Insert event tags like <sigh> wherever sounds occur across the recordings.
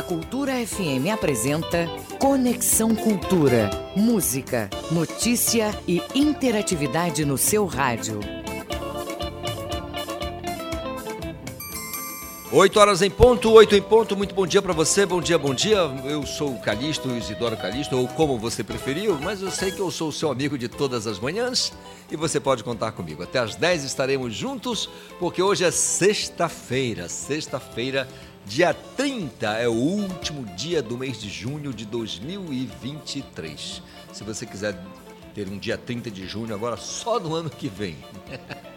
A Cultura FM apresenta Conexão Cultura. Música, notícia e interatividade no seu rádio. 8 horas em ponto, 8 em ponto, muito bom dia para você, bom dia, bom dia. Eu sou o Calixto, Isidoro Calixto, ou como você preferiu, mas eu sei que eu sou o seu amigo de todas as manhãs e você pode contar comigo. Até às 10 estaremos juntos, porque hoje é sexta-feira, sexta-feira, dia 30, é o último dia do mês de junho de 2023. Se você quiser ter um dia 30 de junho, agora só no ano que vem. <laughs>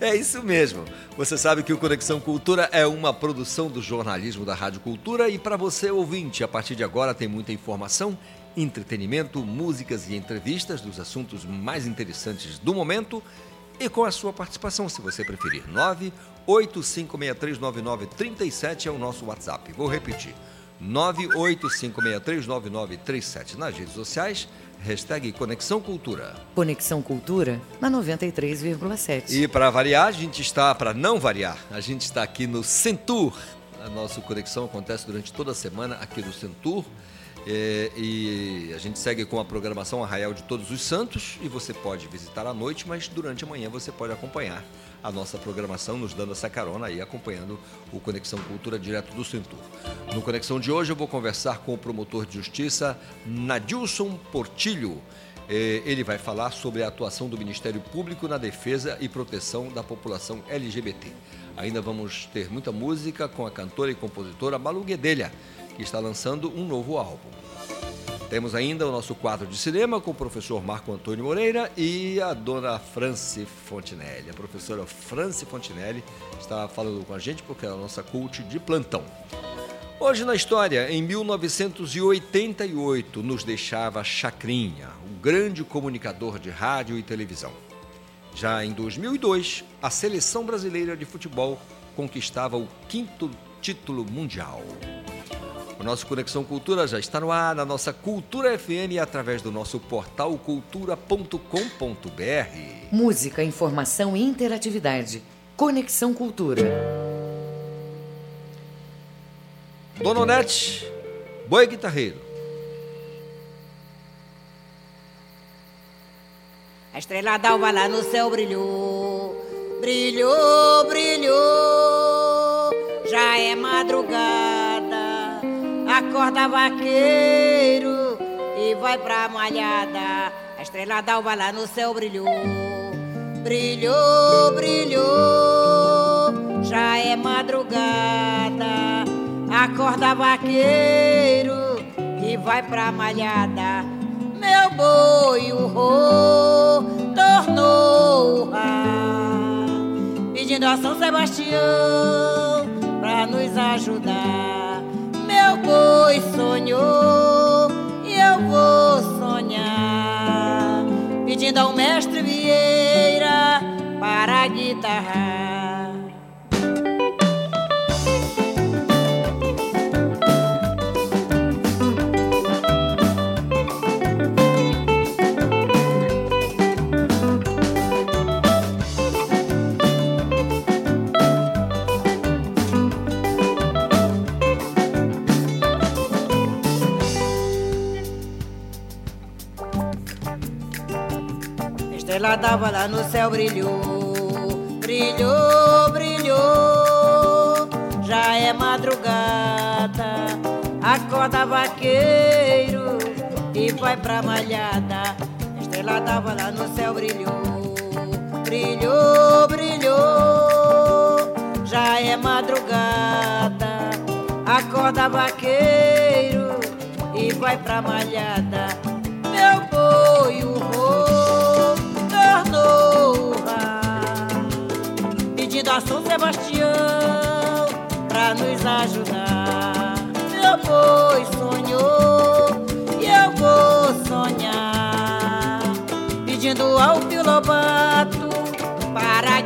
É isso mesmo. Você sabe que o Conexão Cultura é uma produção do jornalismo da Rádio Cultura e para você ouvinte, a partir de agora tem muita informação, entretenimento, músicas e entrevistas dos assuntos mais interessantes do momento e com a sua participação, se você preferir. 985639937 é o nosso WhatsApp. Vou repetir. 985639937 nas redes sociais Hashtag Conexão Cultura. Conexão Cultura na 93,7. E para variar, a gente está, para não variar, a gente está aqui no Centur. A nossa conexão acontece durante toda a semana aqui no Centur. É, e a gente segue com a programação Arraial de Todos os Santos e você pode visitar à noite, mas durante a manhã você pode acompanhar a nossa programação, nos dando essa carona e acompanhando o Conexão Cultura direto do Centur. No Conexão de hoje eu vou conversar com o promotor de justiça Nadilson Portilho. É, ele vai falar sobre a atuação do Ministério Público na defesa e proteção da população LGBT. Ainda vamos ter muita música com a cantora e compositora Malu Guedelha, que está lançando um novo álbum. Temos ainda o nosso quadro de cinema com o professor Marco Antônio Moreira e a dona Franci Fontinelli. A professora Franci Fontinelli está falando com a gente porque é a nossa cult de plantão. Hoje na história, em 1988, nos deixava Chacrinha, o grande comunicador de rádio e televisão. Já em 2002, a seleção brasileira de futebol conquistava o quinto título mundial. O nosso Conexão Cultura já está no ar na nossa Cultura FM através do nosso portal cultura.com.br. Música, informação e interatividade. Conexão Cultura. Dona Onete, boi guitarreiro. A estrela d'alva lá no céu brilhou, brilhou, brilhou. Já é madrugada acorda vaqueiro e vai pra malhada. A estrela d'alva lá no céu brilhou, brilhou, brilhou. Já é madrugada, acorda vaqueiro e vai pra malhada. Meu boi, o ro, tornou pedindo a São Sebastião pra nos ajudar boi sonhou eu vou sonhar, pedindo ao mestre Vieira para a guitarra. Estrela d'alva lá no céu brilhou, brilhou, brilhou. Já é madrugada, acorda vaqueiro e vai pra malhada. estrela d'alva lá no céu brilhou, brilhou, brilhou. Já é madrugada, acorda vaqueiro e vai pra malhada. Pedindo a São Sebastião pra nos ajudar. Meu boi sonhou e eu vou sonhar, pedindo ao Pilobato para a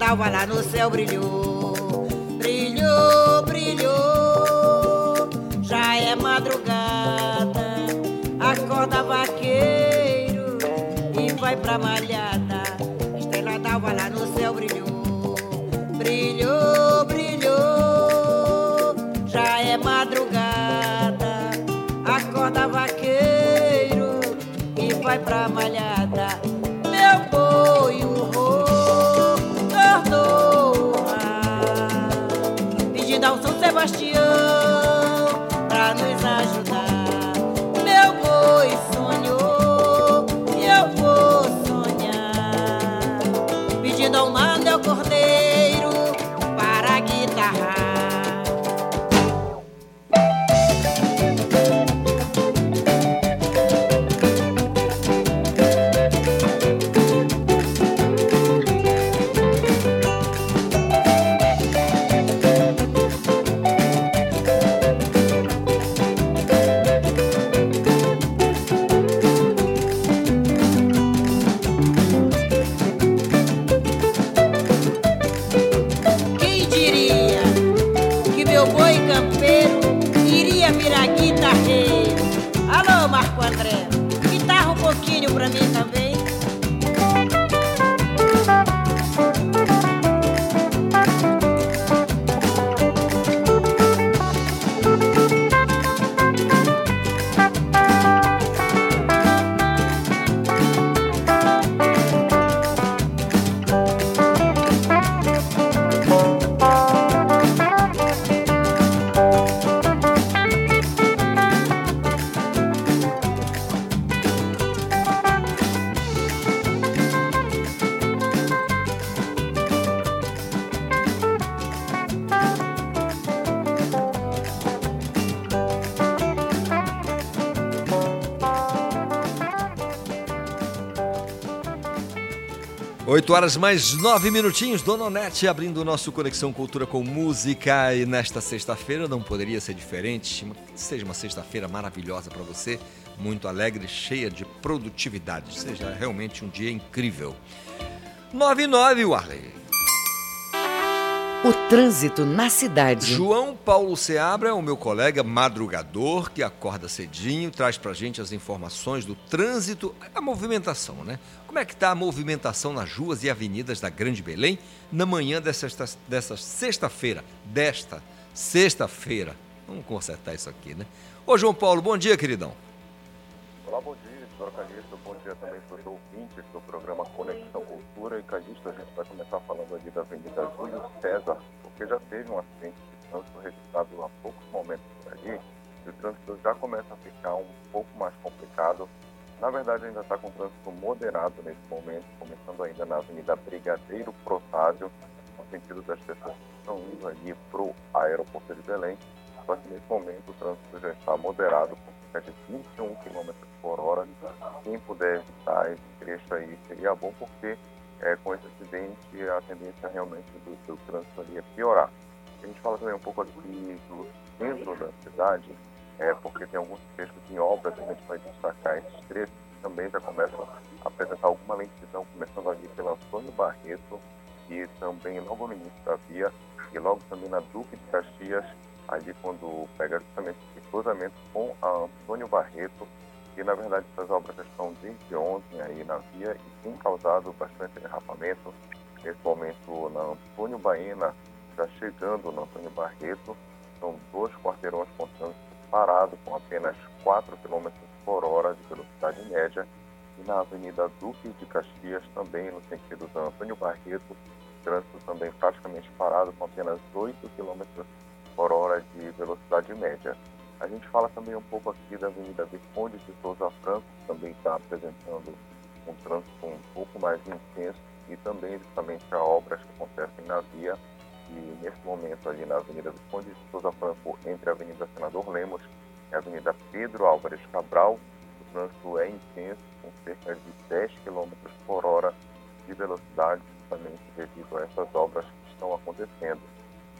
d'alva lá no céu brilhou, pedindo 8 horas mais 9 minutinhos, Dona Onete abrindo o nosso Conexão Cultura com Música. E nesta sexta-feira não poderia ser diferente. Seja uma sexta-feira maravilhosa para você, muito alegre, cheia de produtividade. Seja realmente um dia incrível. 99, Warley. O trânsito na cidade. João Paulo Seabra é o meu colega madrugador que acorda cedinho, traz pra gente as informações do trânsito, a movimentação, né? Como é que está a movimentação nas ruas e avenidas da Grande Belém na manhã dessa, dessa sexta-feira? Desta sexta-feira. Vamos consertar isso aqui, né? Ô João Paulo, bom dia, queridão. Olá, bom dia, Calixto. Bom dia também para os ouvintes do programa Conexão Cultura. E Calixto, a gente vai começar falando ali da Avenida Júlio César, porque já teve um acidente de trânsito registrado há poucos momentos por ali. E o trânsito já começa a ficar um pouco mais complicado. Na verdade, ainda está com trânsito moderado nesse momento, começando ainda na Avenida Brigadeiro Protásio, no sentido das pessoas que estão indo ali para o aeroporto de Belém. Só que nesse momento o trânsito já está moderado, com cerca de 21 km por hora. Quem puder evitar esse trecho aí seria bom, porque é, com esse acidente a tendência realmente do, do trânsito ali é piorar. A gente fala também um pouco aqui do centro da cidade, é, porque tem alguns trechos em obras, a gente vai destacar esses trechos que também já começam a apresentar alguma lentidão, começando ali pela Antônio Barreto e também logo no início da via, e logo também na Duque de Caxias, ali quando pega justamente esse cruzamento com a Antônio Barreto, e na verdade essas obras estão desde ontem aí na via e tem causado bastante derrapamento. Nesse momento na Antônio Baena, já chegando no Antônio Barreto, são dois quarteirões com trânsito parado com apenas 4 km por hora de velocidade média. E na Avenida Duque de Caxias, também no sentido da Antônio Barreto, trânsito também praticamente parado com apenas 8 km por hora de velocidade média. A gente fala também um pouco aqui da Avenida Visconde de Souza Franco, que também está apresentando um trânsito um pouco mais intenso e também justamente a obras que acontecem na via. E nesse momento ali na Avenida Visconde de Souza Franco, entre a Avenida Senador Lemos e a Avenida Pedro Álvares Cabral, o trânsito é intenso, com cerca de 10 km por hora de velocidade, justamente devido a essas obras que estão acontecendo.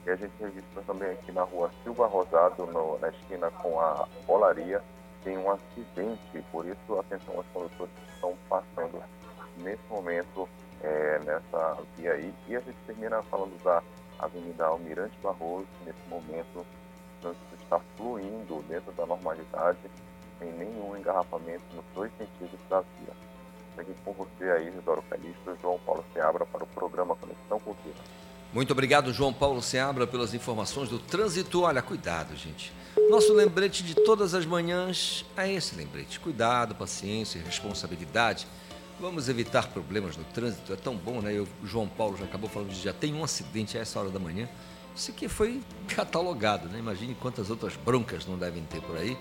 E a gente registra também aqui na rua Silva Rosado, no, na esquina com a Olaria, tem um acidente, por isso atenção aos condutores que estão passando nesse momento é, nessa via aí. E a gente termina falando da Avenida Almirante Barroso, nesse momento o trânsito está fluindo dentro da normalidade, sem nenhum engarrafamento nos dois sentidos da via. Segue com você aí, Isidoro Calixto, João Paulo Seabra, para o programa Conexão Cultura. Muito obrigado, João Paulo Seabra, pelas informações do trânsito. Olha, cuidado, gente. Nosso lembrete de todas as manhãs é esse lembrete. Cuidado, paciência e responsabilidade. Vamos evitar problemas no trânsito. É tão bom, né? Eu, o João Paulo já acabou falando de já tem um acidente a essa hora da manhã. Isso aqui foi catalogado, né? Imagine quantas outras broncas não devem ter por aí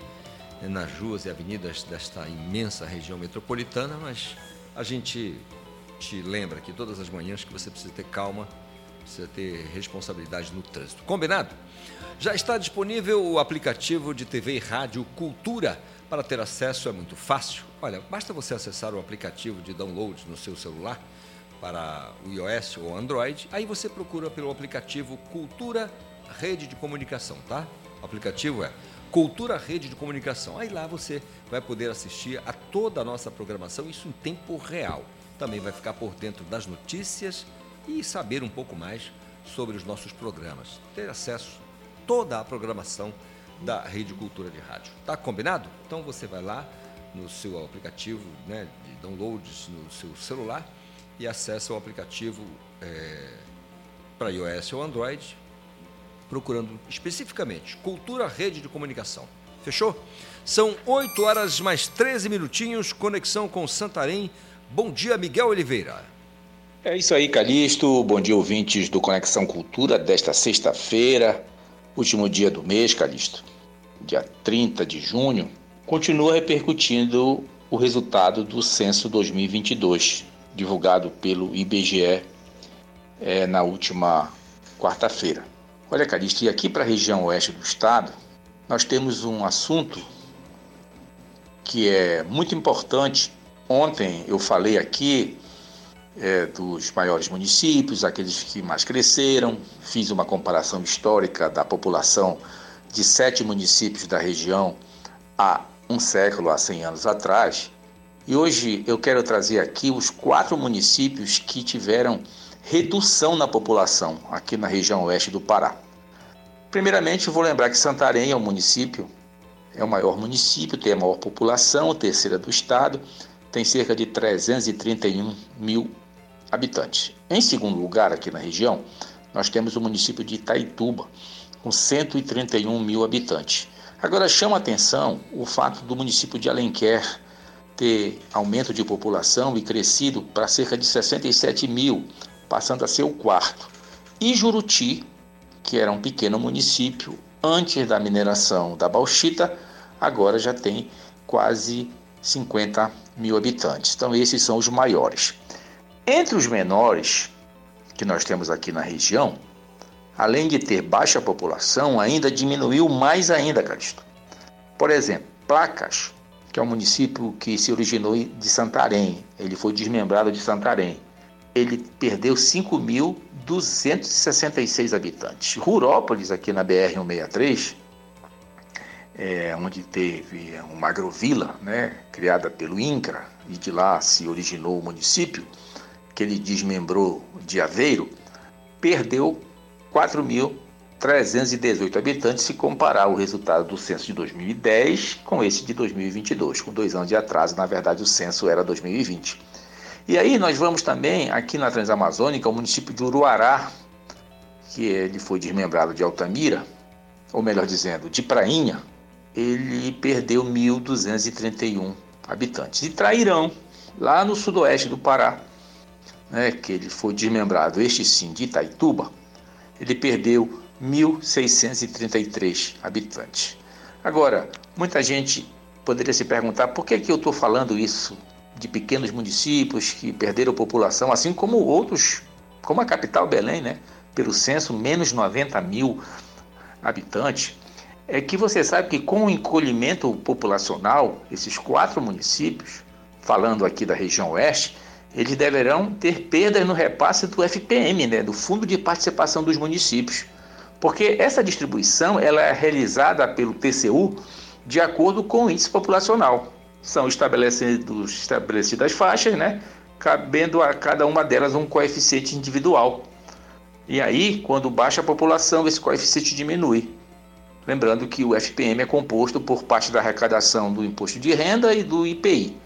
né? nas ruas e avenidas desta imensa região metropolitana, mas a gente te lembra que todas as manhãs que você precisa ter calma precisa ter responsabilidade no trânsito. Combinado? Já está disponível o aplicativo de TV e rádio Cultura. Para ter acesso é muito fácil. Olha, basta você acessar o aplicativo de download no seu celular para o iOS ou Android. Aí você procura pelo aplicativo Cultura Rede de Comunicação, tá? O aplicativo é Cultura Rede de Comunicação. Aí lá você vai poder assistir a toda a nossa programação, isso em tempo real. Também vai ficar por dentro das notícias e saber um pouco mais sobre os nossos programas. Ter acesso a toda a programação da Rede Cultura de Rádio. Tá combinado? Então você vai lá no seu aplicativo né, de downloads no seu celular e acessa o aplicativo é, para iOS ou Android, procurando especificamente Cultura Rede de Comunicação. Fechou? São 8 horas mais 13 minutinhos, conexão com Santarém. Bom dia, Miguel Oliveira. É isso aí, Calixto. Bom dia, ouvintes do Conexão Cultura desta sexta-feira, último dia do mês, Calixto, dia 30 de junho. Continua repercutindo o resultado do censo 2022, divulgado pelo IBGE é, na última quarta-feira. Olha, Calixto, e aqui para a região oeste do estado, nós temos um assunto que é muito importante. Ontem eu falei aqui é, dos maiores municípios, aqueles que mais cresceram. Fiz uma comparação histórica da população de sete municípios da região há um século, há 100 anos atrás. E hoje eu quero trazer aqui os quatro municípios que tiveram redução na população aqui na região oeste do Pará. Primeiramente, vou lembrar que Santarém é um município, é o maior município, tem a maior população, terceira do estado, tem cerca de 331 mil habitantes. Em segundo lugar, aqui na região, nós temos o município de Itaituba, com 131 mil habitantes. Agora chama atenção o fato do município de Alenquer ter aumento de população e crescido para cerca de 67 mil, passando a ser o quarto. E Juruti, que era um pequeno município antes da mineração da bauxita, agora já tem quase 50 mil habitantes. Então, esses são os maiores. Entre os menores que nós temos aqui na região, além de ter baixa população, ainda diminuiu mais ainda, Calixto. Por exemplo, Placas, que é um município que se originou de Santarém, ele foi desmembrado de Santarém. Ele perdeu 5.266 habitantes. Rurópolis, aqui na BR-163, é, onde teve uma agrovila, né, criada pelo INCRA, e de lá se originou o município, que ele desmembrou de Aveiro, perdeu 4.318 habitantes se comparar o resultado do censo de 2010 com esse de 2022, com dois anos de atraso, na verdade o censo era 2020. E aí nós vamos também, aqui na Transamazônica, o município de Uruará, que ele foi desmembrado de Altamira, ou melhor dizendo, de Prainha, ele perdeu 1.231 habitantes. E Trairão, lá no sudoeste do Pará, né, que ele foi desmembrado, este sim, de Itaituba, ele perdeu 1.633 habitantes. Agora, muita gente poderia se perguntar por que, que eu estou falando isso de pequenos municípios que perderam população, assim como outros, como a capital Belém, né? Pelo censo, menos 90 mil habitantes. É que você sabe que com o encolhimento populacional, esses quatro municípios, falando aqui da região oeste, eles deverão ter perdas no repasse do FPM, né, do Fundo de Participação dos Municípios, porque essa distribuição ela é realizada pelo TCU de acordo com o índice populacional. São estabelecidos, estabelecidas faixas, né, cabendo a cada uma delas um coeficiente individual. E aí, quando baixa a população, esse coeficiente diminui. Lembrando que o FPM é composto por parte da arrecadação do imposto de renda e do IPI.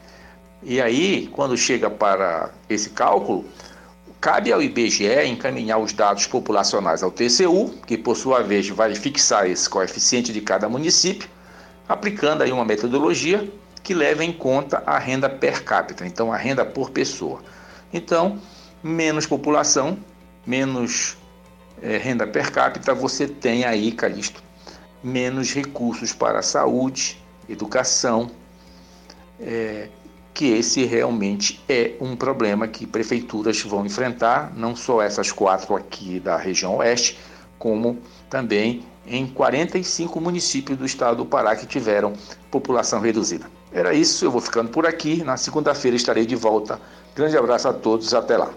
E aí, quando chega para esse cálculo, cabe ao IBGE encaminhar os dados populacionais ao TCU, que por sua vez vai fixar esse coeficiente de cada município, aplicando aí uma metodologia que leva em conta a renda per capita, então a renda por pessoa. Então, menos população, menos é, renda per capita, você tem aí, Calixto, menos recursos para saúde, educação, é, que esse realmente é um problema que prefeituras vão enfrentar, não só essas quatro aqui da região oeste, como também em 45 municípios do estado do Pará que tiveram população reduzida. Era isso, eu vou ficando por aqui. Na segunda-feira estarei de volta. Grande abraço a todos, até lá.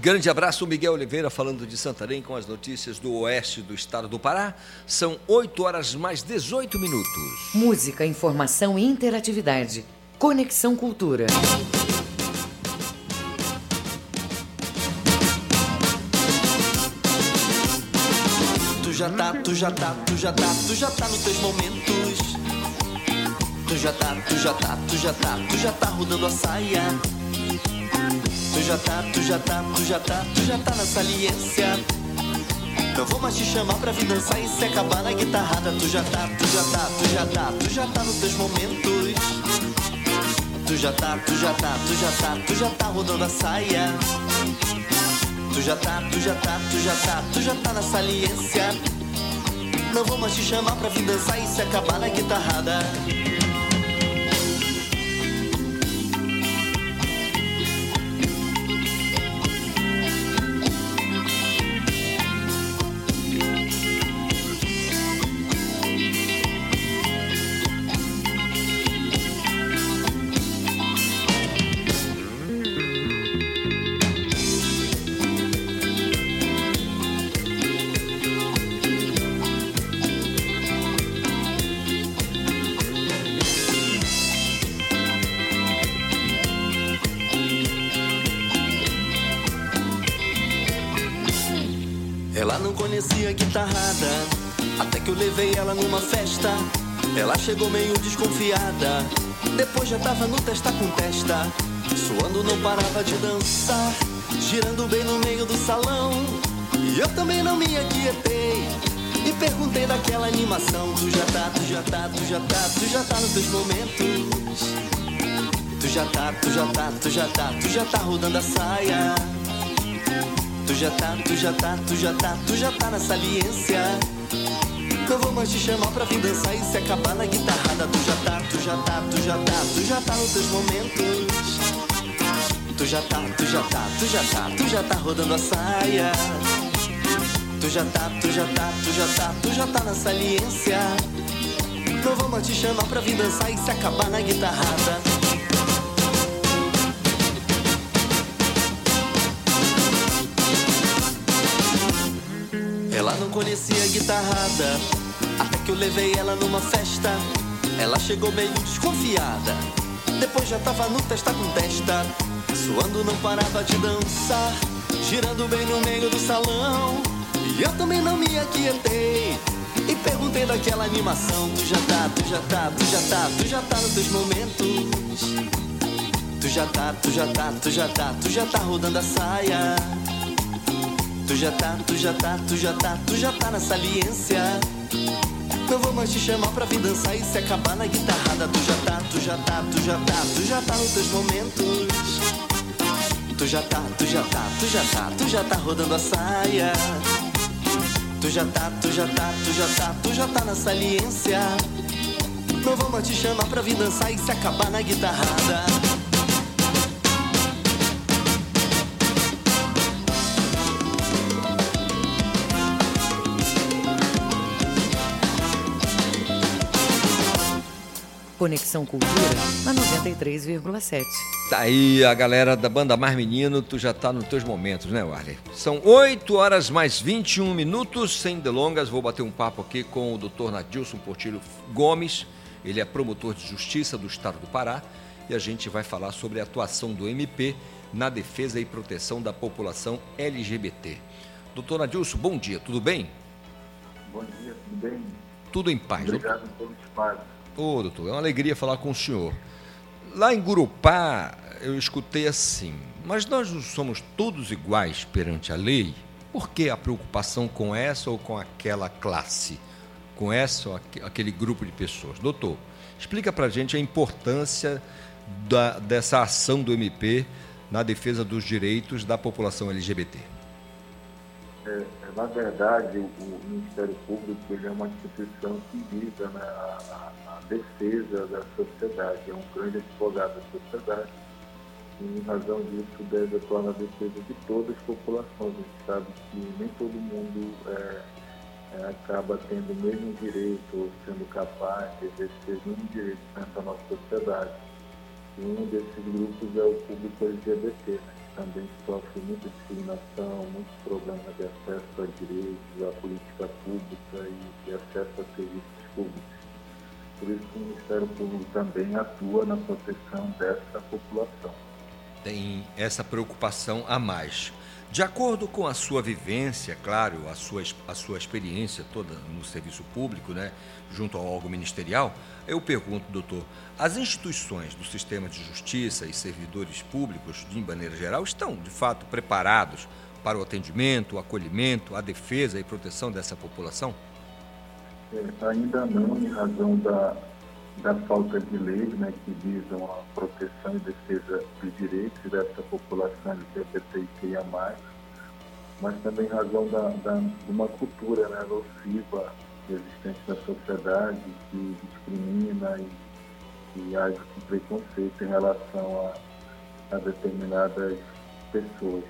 Grande abraço, Miguel Oliveira, falando de Santarém com as notícias do oeste do estado do Pará. São 8 horas mais 18 minutos. Música, informação e interatividade. Conexão Cultura. Tu já tá, tu já tá, tu já tá, tu já tá nos teus momentos. Tu já tá, tu já tá, tu já tá, tu já tá rodando a saia. Tu já tá, tu já tá, tu já tá, tu já tá na saliência. Não vou mais te chamar pra vir dançar e se acabar na guitarrada. Tu já tá, tu já tá, tu já tá, tu já tá nos teus momentos. Tu já tá, tu já tá, tu já tá, tu já tá rodando a saia. Tu já tá, tu já tá, tu já tá, tu já tá na saliência. Não vou mais te chamar pra vir dançar e se acabar na guitarrada. Desconfiada, depois já tava no testa com testa. Suando não parava de dançar, girando bem no meio do salão. E eu também não me aquietei. E perguntei daquela animação: Tu já tá, tu já tá, tu já tá, tu já tá nos teus momentos. Tu já tá, tu já tá, tu já tá, tu já tá rodando a saia. Tu já tá, tu já tá, tu já tá, tu já tá na saliência. Não vou mais te chamar pra vir dançar e se acabar na guitarrada. Tu já tá, tu já tá, tu já tá, tu já tá nos teus momentos. Tu já tá, tu já tá, tu já tá, tu já tá rodando a saia. Tu já tá, tu já tá, tu já tá, tu já tá na saliência. Não vou mais te chamar pra vir dançar e se acabar na guitarrada. Conhecia guitarrada, até que eu levei ela numa festa. Ela chegou meio desconfiada, depois já tava no testa com testa. Suando não parava de dançar, girando bem no meio do salão. E eu também não me aquietei. E perguntei daquela animação: Tu já tá, tu já tá, tu já tá, tu já tá nos teus momentos. Tu já tá, tu já tá, tu já tá, tu já tá rodando a saia. Tu já tá, tu já tá, tu já tá, tu já tá na saliência. Não vou mais te chamar pra vir dançar e se acabar na guitarrada. Tu já tá, tu já tá, tu já tá, tu já tá nos teus momentos. Tu já tá, tu já tá, tu já tá, tu já tá rodando a saia. Tu já tá, tu já tá, tu já tá, tu já tá na saliência. Não vou mais te chamar pra vir dançar e se acabar na guitarrada. Conexão Cultura na 93,7. Tá aí a galera da banda Mais Menino, tu já tá nos teus momentos, né, Warley? São 8 horas mais 21 minutos, sem delongas, vou bater um papo aqui com o Dr. Nadilson Portilho Gomes, ele é promotor de justiça do estado do Pará, e a gente vai falar sobre a atuação do MP na defesa e proteção da população LGBT. Doutor Adilson, bom dia, tudo bem? Bom dia, tudo bem? Tudo em paz. Obrigado doutor. pelo espaço. Ô, doutor, é uma alegria falar com o senhor. Lá em Gurupá, eu escutei assim, mas nós não somos todos iguais perante a lei? Por que a preocupação com essa ou com aquela classe? Com essa ou aquele grupo de pessoas? Doutor, explica para a gente a importância da, dessa ação do MP na defesa dos direitos da população LGBT. É, é, na verdade, o, Ministério Público é uma instituição que visa né, a, defesa da sociedade, é um grande advogado da sociedade e, em razão disso, deve atuar na defesa de todas as populações. A gente sabe que nem todo mundo é, é, acaba tendo o mesmo direito ou sendo capaz de exercer o mesmo direito dentro da nossa sociedade. E um desses grupos é o público LGBT, né, que também sofre muita discriminação, muitos problemas de acesso a direitos, à política pública e de acesso a serviços públicos. Por isso que o Ministério Público também atua na proteção dessa população tem essa preocupação a mais. De acordo com a sua vivência, claro, a sua, a sua experiência toda no serviço público, né, junto ao órgão ministerial, eu pergunto, doutor, as instituições do sistema de justiça e servidores públicos, de maneira geral, estão de fato preparados para o atendimento, o acolhimento, a defesa e proteção dessa população? É, ainda não, em razão da da falta de leis né, que visam a proteção e defesa dos direitos dessa população LGBTQIA+, mas também em razão da, da, de uma cultura né, nociva existente na sociedade que discrimina e, e age com preconceito em relação a, a determinadas pessoas.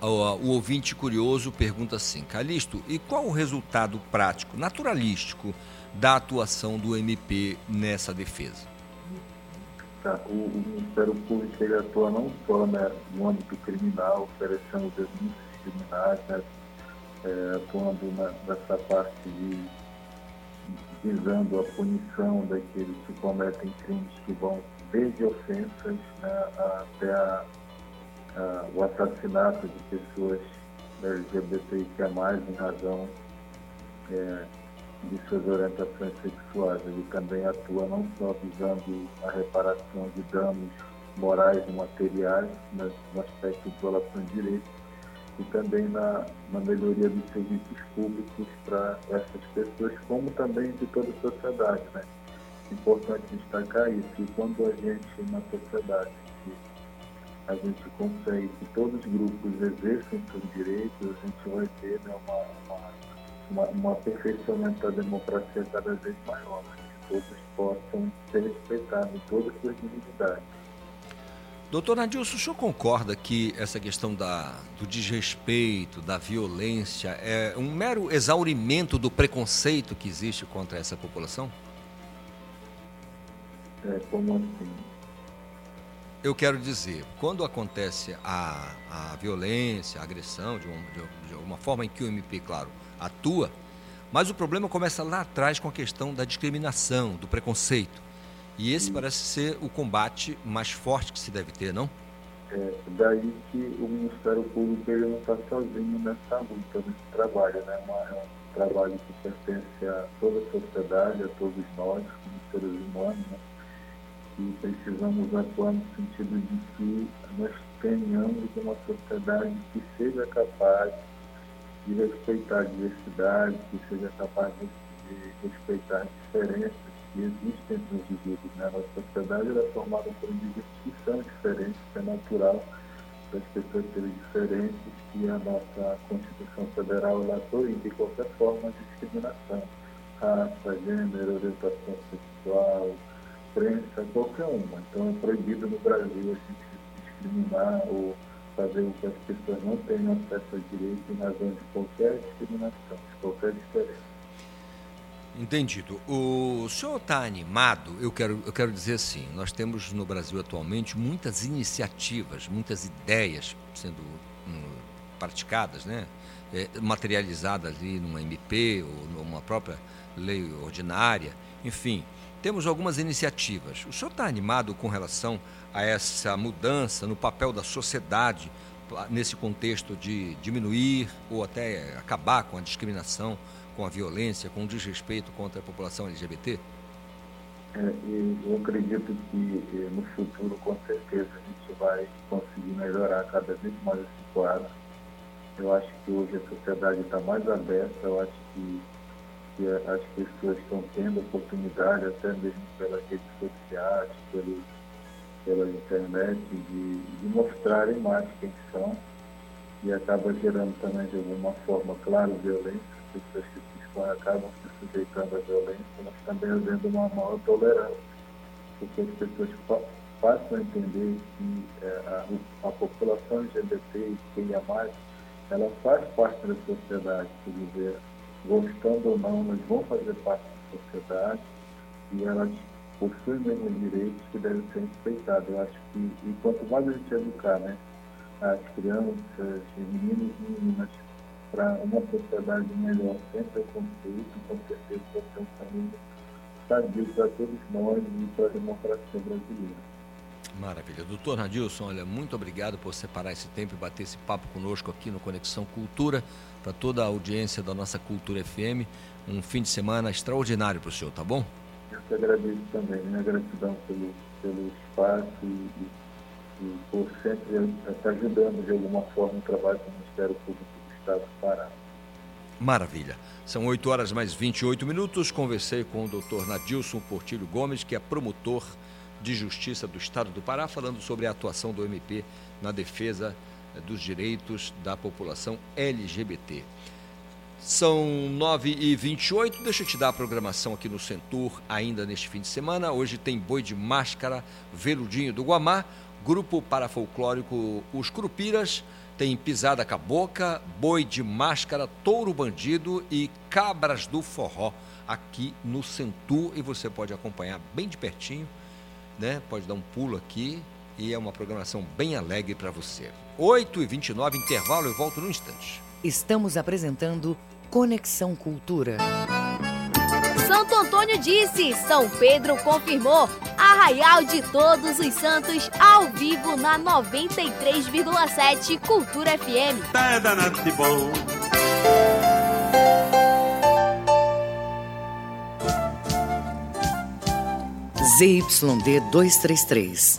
O, ouvinte curioso pergunta assim, Calixto, e qual o resultado prático, naturalístico, da atuação do MP nessa defesa? Tá, o, o, Ministério Público ele atua não só né, no âmbito criminal, oferecendo denúncias criminais, né, é, atuando na, nessa parte de visando a punição daqueles que cometem crimes que vão desde ofensas né, até a, o assassinato de pessoas LGBTIQ+, em razão é, de suas orientações sexuais. Ele também atua não só visando a reparação de danos morais e materiais, mas no aspecto de violação de direitos, e também na, na melhoria dos serviços públicos para essas pessoas, como também de toda a sociedade. Né? Importante destacar isso, que quando a gente, na sociedade, a gente consegue que todos os grupos exerçam seus direitos, a gente vai ter né, uma, uma uma, um aperfeiçoamento da democracia cada vez maior, né? que todos possam ser respeitados em todas as suas dignidades. Doutor Nadilson, o senhor concorda que essa questão da, do desrespeito, da violência, é um mero exaurimento do preconceito que existe contra essa população? É, como assim? Eu quero dizer, quando acontece a, a violência, a agressão, de, um, de, de uma forma em que o MP, claro, atua, mas o problema começa lá atrás com a questão da discriminação, do preconceito. E esse parece ser o combate mais forte que se deve ter, não? É daí que o Ministério Público ele não está sozinho nessa luta, nesse trabalho. Né? é um trabalho que pertence a toda a sociedade, a todos nós, como seres humanos, né? E precisamos atuar no sentido de que nós tenhamos uma sociedade que seja capaz de respeitar a diversidade, que seja capaz de, de respeitar as diferenças que existem entre os indivíduos. Né? A nossa sociedade é formada por indivíduos que são diferentes, que é natural das pessoas serem diferentes, e a nossa Constituição Federal ela proíbe qualquer forma de discriminação, raça, gênero, orientação sexual, crença, qualquer uma. Então é proibido no Brasil a gente discriminar ou fazer com que as pessoas não tenham acesso a direito em razão de qualquer discriminação, de qualquer diferença. Entendido. O senhor está animado? Eu quero, eu quero dizer assim: nós temos no Brasil atualmente muitas iniciativas, muitas ideias sendo hum, praticadas, né? é, materializada ali numa MP ou numa própria lei ordinária. Enfim, temos algumas iniciativas. O senhor está animado com relação a essa mudança no papel da sociedade nesse contexto de diminuir ou até acabar com a discriminação, com a violência, com o desrespeito contra a população LGBT? É, eu acredito que eh, no futuro, com certeza, a gente vai conseguir melhorar cada vez mais esse quadro. Eu acho que hoje a sociedade está mais aberta, eu acho que, que, as pessoas estão tendo oportunidade, até mesmo pelas redes sociais, pelo, pela internet, de, de mostrarem mais quem são. E acaba gerando também de alguma forma, claro, violência, as pessoas que se acabam se sujeitando à violência, mas também havendo uma maior tolerância, porque as pessoas passam a entender que é, a, a, população LGBT e quem é mais, ela faz parte da sociedade, quer dizer, gostando ou não, elas vão fazer parte da sociedade e elas possuem mesmos direitos que devem ser respeitados. Eu acho que, e quanto mais a gente educar, né, as crianças, meninos e meninas, para uma sociedade melhor, sem preconceito, com certeza vai ser um caminho sadio para todos nós e para a democracia brasileira. Maravilha. Doutor Nadilson, olha, muito obrigado por separar esse tempo e bater esse papo conosco aqui no Conexão Cultura, para toda a audiência da nossa Cultura FM. Um fim de semana extraordinário para o senhor, tá bom? Eu te agradeço também, minha gratidão pelo, pelo espaço e, e por sempre estar ajudando de alguma forma o trabalho do Ministério Público Estado do Pará. Maravilha. São 8 horas mais 28 minutos. Conversei com o doutor Nadilson Portilho Gomes, que é promotor de Justiça do Estado do Pará, falando sobre a atuação do MP na defesa dos direitos da população LGBT. São 9h28, deixa eu te dar a programação aqui no Centur ainda neste fim de semana. Hoje tem Boi de Máscara, Veludinho do Guamá, Grupo Parafolclórico Os Curupiras, tem Pisada Caboca, Boi de Máscara, Touro Bandido e Cabras do Forró aqui no Centur e você pode acompanhar bem de pertinho, né? Pode dar um pulo aqui e é uma programação bem alegre para você. 8h29, intervalo, eu volto no instante. Estamos apresentando Conexão Cultura. Santo Antônio disse, São Pedro confirmou. Arraial de Todos os Santos, ao vivo na 93,7 Cultura FM. Tá danado de bom. ZYD 233,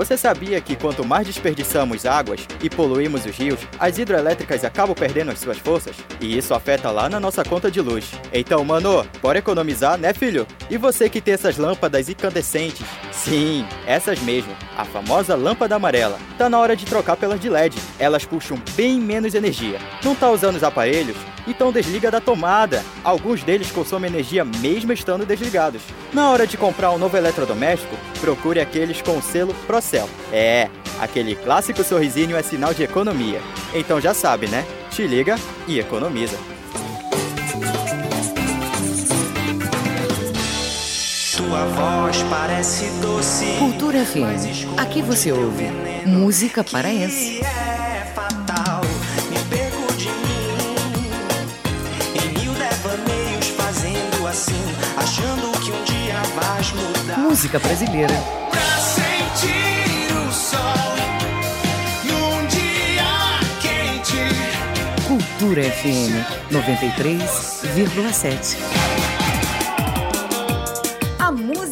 Você sabia que quanto mais desperdiçamos águas e poluímos os rios, as hidroelétricas acabam perdendo as suas forças? E isso afeta lá na nossa conta de luz. Então, mano, bora economizar, né, filho? E você que tem essas lâmpadas incandescentes? Sim, essas mesmo, a famosa lâmpada amarela. Tá na hora de trocar pelas de LED. Elas puxam bem menos energia. Não tá usando os aparelhos? Então desliga da tomada. Alguns deles consomem energia mesmo estando desligados. Na hora de comprar um novo eletrodoméstico, procure aqueles com o selo Procel. É, aquele clássico sorrisinho é sinal de economia. Então já sabe, né? Te liga e economiza. Tua voz parece doce. Cultura FM. Aqui você ouve música paraense. música brasileira. Cultura FM 93,7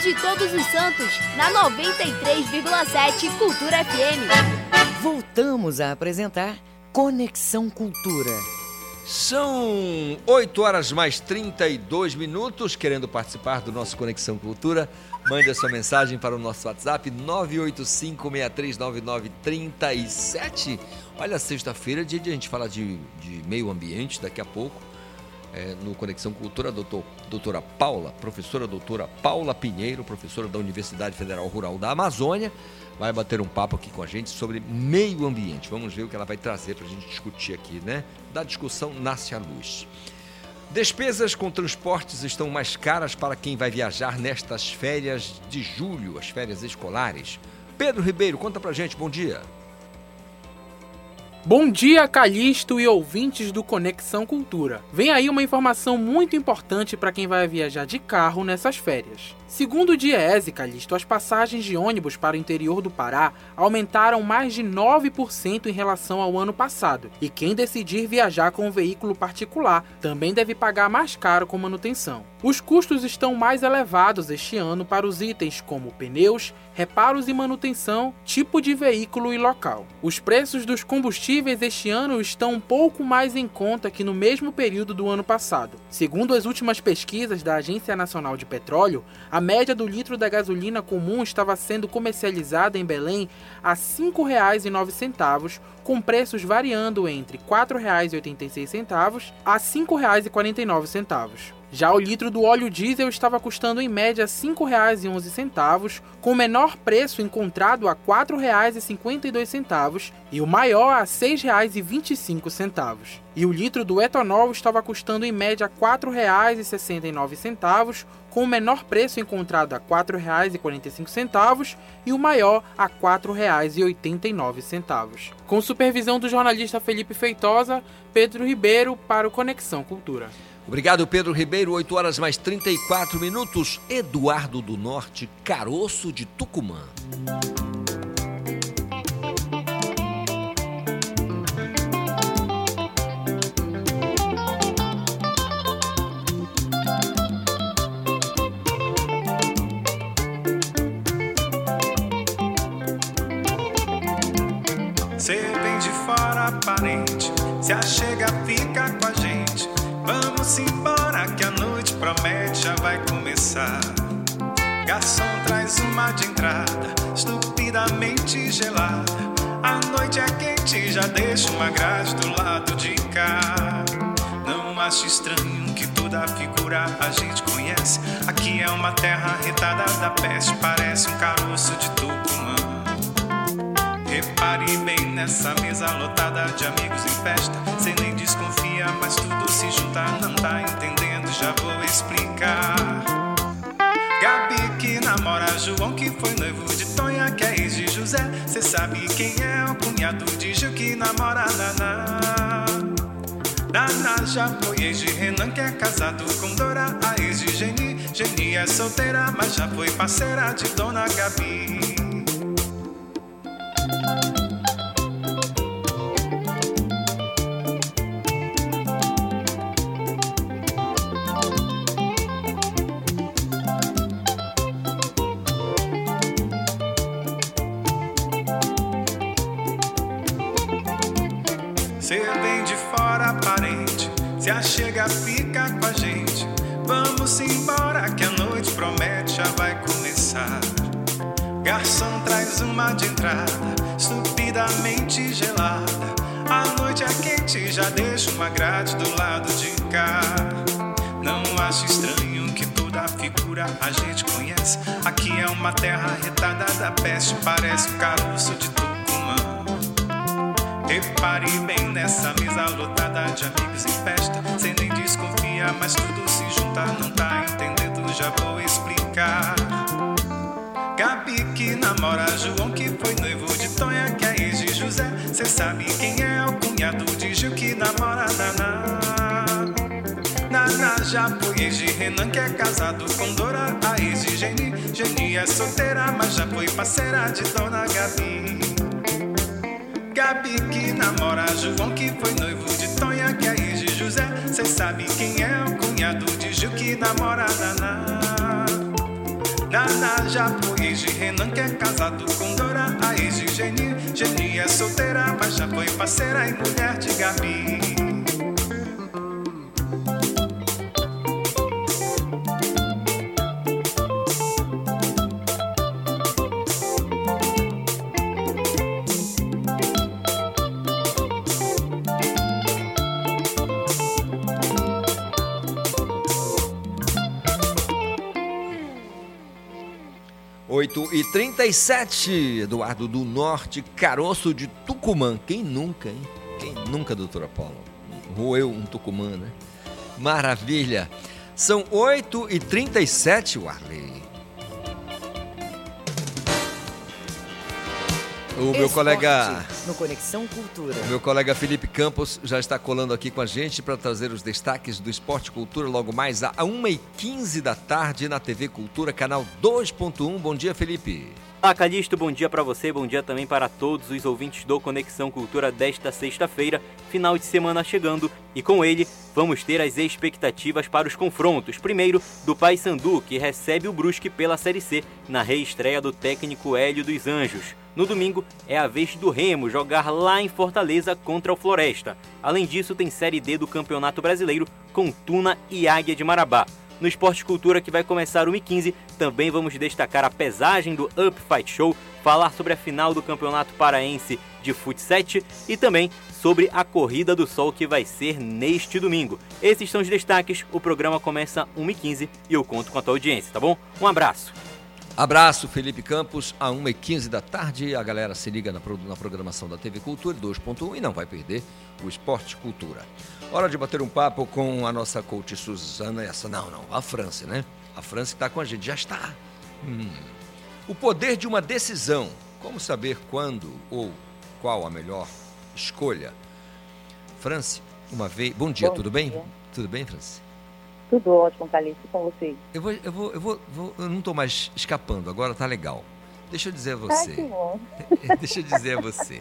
de Todos os Santos, na 93,7 Cultura FM. Voltamos a apresentar Conexão Cultura. São 8 horas mais 32 minutos. Querendo participar do nosso Conexão Cultura, mande a sua mensagem para o nosso WhatsApp 985639937. Olha, sexta-feira é dia de a gente falar de, de meio ambiente daqui a pouco. É, no Conexão Cultura, doutor, doutora Paula, professora doutora Paula Pinheiro, professora da Universidade Federal Rural da Amazônia, vai bater um papo aqui com a gente sobre meio ambiente. Vamos ver o que ela vai trazer para a gente discutir aqui, né? Da discussão nasce a luz. Despesas com transportes estão mais caras para quem vai viajar nestas férias de julho, as férias escolares. Pedro Ribeiro, conta pra gente, bom dia. Bom dia, Calixto e ouvintes do Conexão Cultura. Vem aí uma informação muito importante para quem vai viajar de carro nessas férias. Segundo o Diese, as passagens de ônibus para o interior do Pará aumentaram mais de 9% em relação ao ano passado. E quem decidir viajar com um veículo particular também deve pagar mais caro com manutenção. Os custos estão mais elevados este ano para os itens como pneus, reparos e manutenção, tipo de veículo e local. Os preços dos combustíveis este ano estão um pouco mais em conta que no mesmo período do ano passado. Segundo as últimas pesquisas da Agência Nacional de Petróleo, a média do litro da gasolina comum estava sendo comercializada em Belém a R$ 5,09, com preços variando entre R$ 4,86 a R$ 5,49. Já o litro do óleo diesel estava custando em média R$ 5,11, com o menor preço encontrado a R$ 4,52 e o maior a R$ 6,25. E o litro do etanol estava custando em média R$ 4,69, com o menor preço encontrado a R$ 4,45 e o maior a R$ 4,89. Com supervisão do jornalista Felipe Feitosa, Pedro Ribeiro para o Conexão Cultura. Obrigado, Pedro Ribeiro. 8 horas mais 34 minutos. Eduardo do Norte, Caroço de Tucumã. Aparente, se achega, fica com a gente. Vamos embora que a noite promete, já vai começar. Garçom traz uma de entrada, estupidamente gelada. A noite é quente, já deixa uma grade do lado de cá. Não acho estranho que toda figura a gente conhece. Aqui é uma terra retada da peste, parece um caroço de Tucumã. Repare bem nessa mesa lotada de amigos em festa. Cê nem desconfia, mas tudo se junta. Não tá entendendo, já vou explicar. Gabi que namora João, que foi noivo de Tonha, que é ex de José. Cê sabe quem é o cunhado de Gil que namora Naná. Naná já foi ex de Renan, que é casado com Dora, a ex de Geni. Geni é solteira, mas já foi parceira de Dona Gabi. Cê vem de fora aparente, se achega, fica com a gente. Vamos embora que a noite promete, já vai começar. Garçom traz uma de entrada, estupidamente gelada. A noite é quente, já deixa uma grade do lado de cá. Não acho estranho que toda figura a gente conhece. Aqui é uma terra retada da peste, parece um caroço de Tucumã. Repare bem nessa mesa lotada de amigos em festa. Cê nem desconfia, mas tudo se junta. Não tá entendendo, já vou explicar. Gabi que namora João, que foi noivo Cê sabe quem é o cunhado de Gil que namora Naná. Naná já foi ex de Renan, que é casado com Dora, a ex de Geni. Geni é solteira, mas já foi parceira de Dona Gabi. Gabi que namora João que foi noivo de Tonha que é ex de José. Cê sabe quem é o cunhado de Gil que namora Naná. Naná já de Renan que é casado com Dora. A ex Geni, Geni é solteira, mas já foi parceira e mulher de Gabi. Oito e 37, Eduardo do Norte, caroço de Tucumã. Quem nunca, hein? Quem nunca, doutora Paula? Roeu um Tucumã, né? Maravilha. São 8 e 37, Warley. O meu Esporte, colega No Conexão Cultura. O meu colega Felipe Campos já está colando aqui com a gente para trazer os destaques do Esporte e Cultura logo mais a 1h15 da tarde na TV Cultura, canal 2.1. Bom dia, Felipe. Olá, Calixto, bom dia para você, bom dia também para todos os ouvintes do Conexão Cultura desta sexta-feira, final de semana chegando, e com ele vamos ter as expectativas para os confrontos. Primeiro, do Paysandu, que recebe o Brusque pela Série C, na reestreia do técnico Hélio dos Anjos. No domingo, é a vez do Remo jogar lá em Fortaleza contra o Floresta. Além disso, tem Série D do Campeonato Brasileiro com Tuna e Águia de Marabá. No Esporte Cultura, que vai começar 1h15, também vamos destacar a pesagem do Up Fight Show, falar sobre a final do Campeonato Paraense de Futsal e também sobre a Corrida do Sol que vai ser neste domingo. Esses são os destaques, o programa começa 1h15 e eu conto com a tua audiência, tá bom? Um abraço! Abraço, Felipe Campos, a 1h15 da tarde. A galera se liga na, pro- na programação da TV Cultura 2.1 e não vai perder o Esporte Cultura. Hora de bater um papo com a nossa coach Suzana. Essa, não, não, a França, né? A França que está com a gente, já está. Hum. O poder de uma decisão. Como saber quando ou qual a melhor escolha? Franci, uma vez. Bom dia, Bom tudo bem? dia. Tudo bem, Franci? Tudo ótimo, Calixto, com você. Eu vou, eu vou, eu vou, vou- eu não estou mais escapando, agora tá legal. Deixa eu dizer a Ah, que você. bom. <laughs> Deixa eu dizer a você.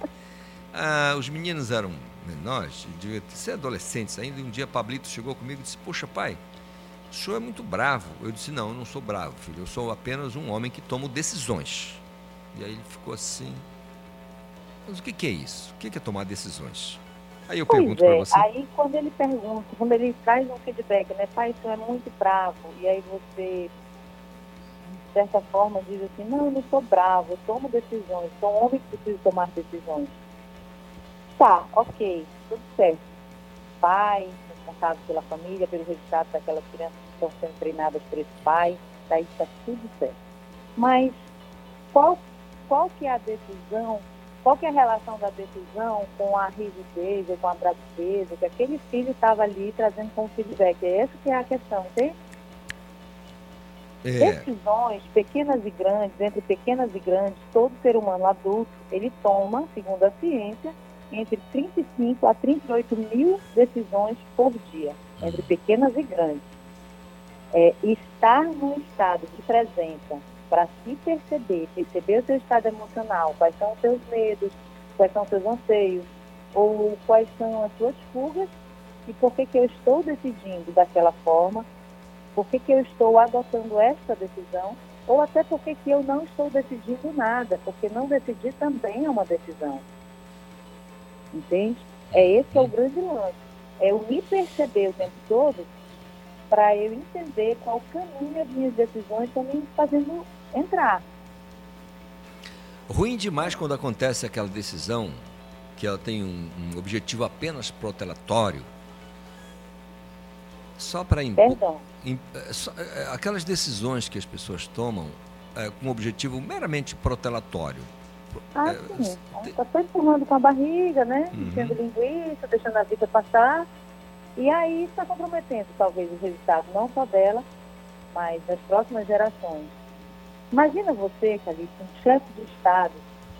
Ah, os meninos eram menores, devia ser adolescentes ainda, e um dia Pablito chegou comigo e disse, poxa pai, o senhor é muito bravo. Eu disse, não, eu não sou bravo, filho, eu sou apenas um homem que toma decisões. E aí ele ficou assim, mas o que, que é isso? O que, que é tomar decisões? Aí eu Pois pergunto para é, você. aí quando ele pergunta, quando ele traz um feedback, né, pai, isso é muito bravo, e aí você, de certa forma, diz assim, não, eu não sou bravo, eu tomo decisões, sou um homem que precisa tomar decisões. Tá, ok, tudo certo. Pai, responsável pela família, pelo resultado daquelas crianças que estão sendo treinadas por esse pai, daí está tudo certo. Mas qual, qual que é a decisão, qual que é a relação da decisão com a rigidez ou com a braveza que aquele filho estava ali trazendo como feedback? É essa que é a questão, entende? É, Decisões pequenas e grandes, entre pequenas e grandes, todo ser humano adulto, ele toma, segundo a ciência, entre 35 a 38 mil decisões por dia, entre pequenas e grandes. É, estar num estado de presença para se perceber, perceber o seu estado emocional, quais são os seus medos, quais são os seus anseios, ou quais são as suas fugas e por que, que eu estou decidindo daquela forma, por que, que eu estou adotando esta decisão, ou até por que, que eu não estou decidindo nada, porque não decidir também é uma decisão. Entende? É esse é o grande lance. É eu me perceber o tempo todo para eu entender qual caminho as minhas decisões estão me fazendo entrar. Ruim demais quando acontece aquela decisão que ela tem um, um objetivo apenas protelatório, só para. Perdão. é, só- é, aquelas decisões que as pessoas tomam é, com um objetivo meramente protelatório. Ah, É, sim. Está só empurrando com a barriga, né? Uhum. Enchendo linguiça, deixando a vida passar. E aí está comprometendo, talvez, o resultado não só dela, mas das próximas gerações. Imagina você, Calixto, um chefe de Estado,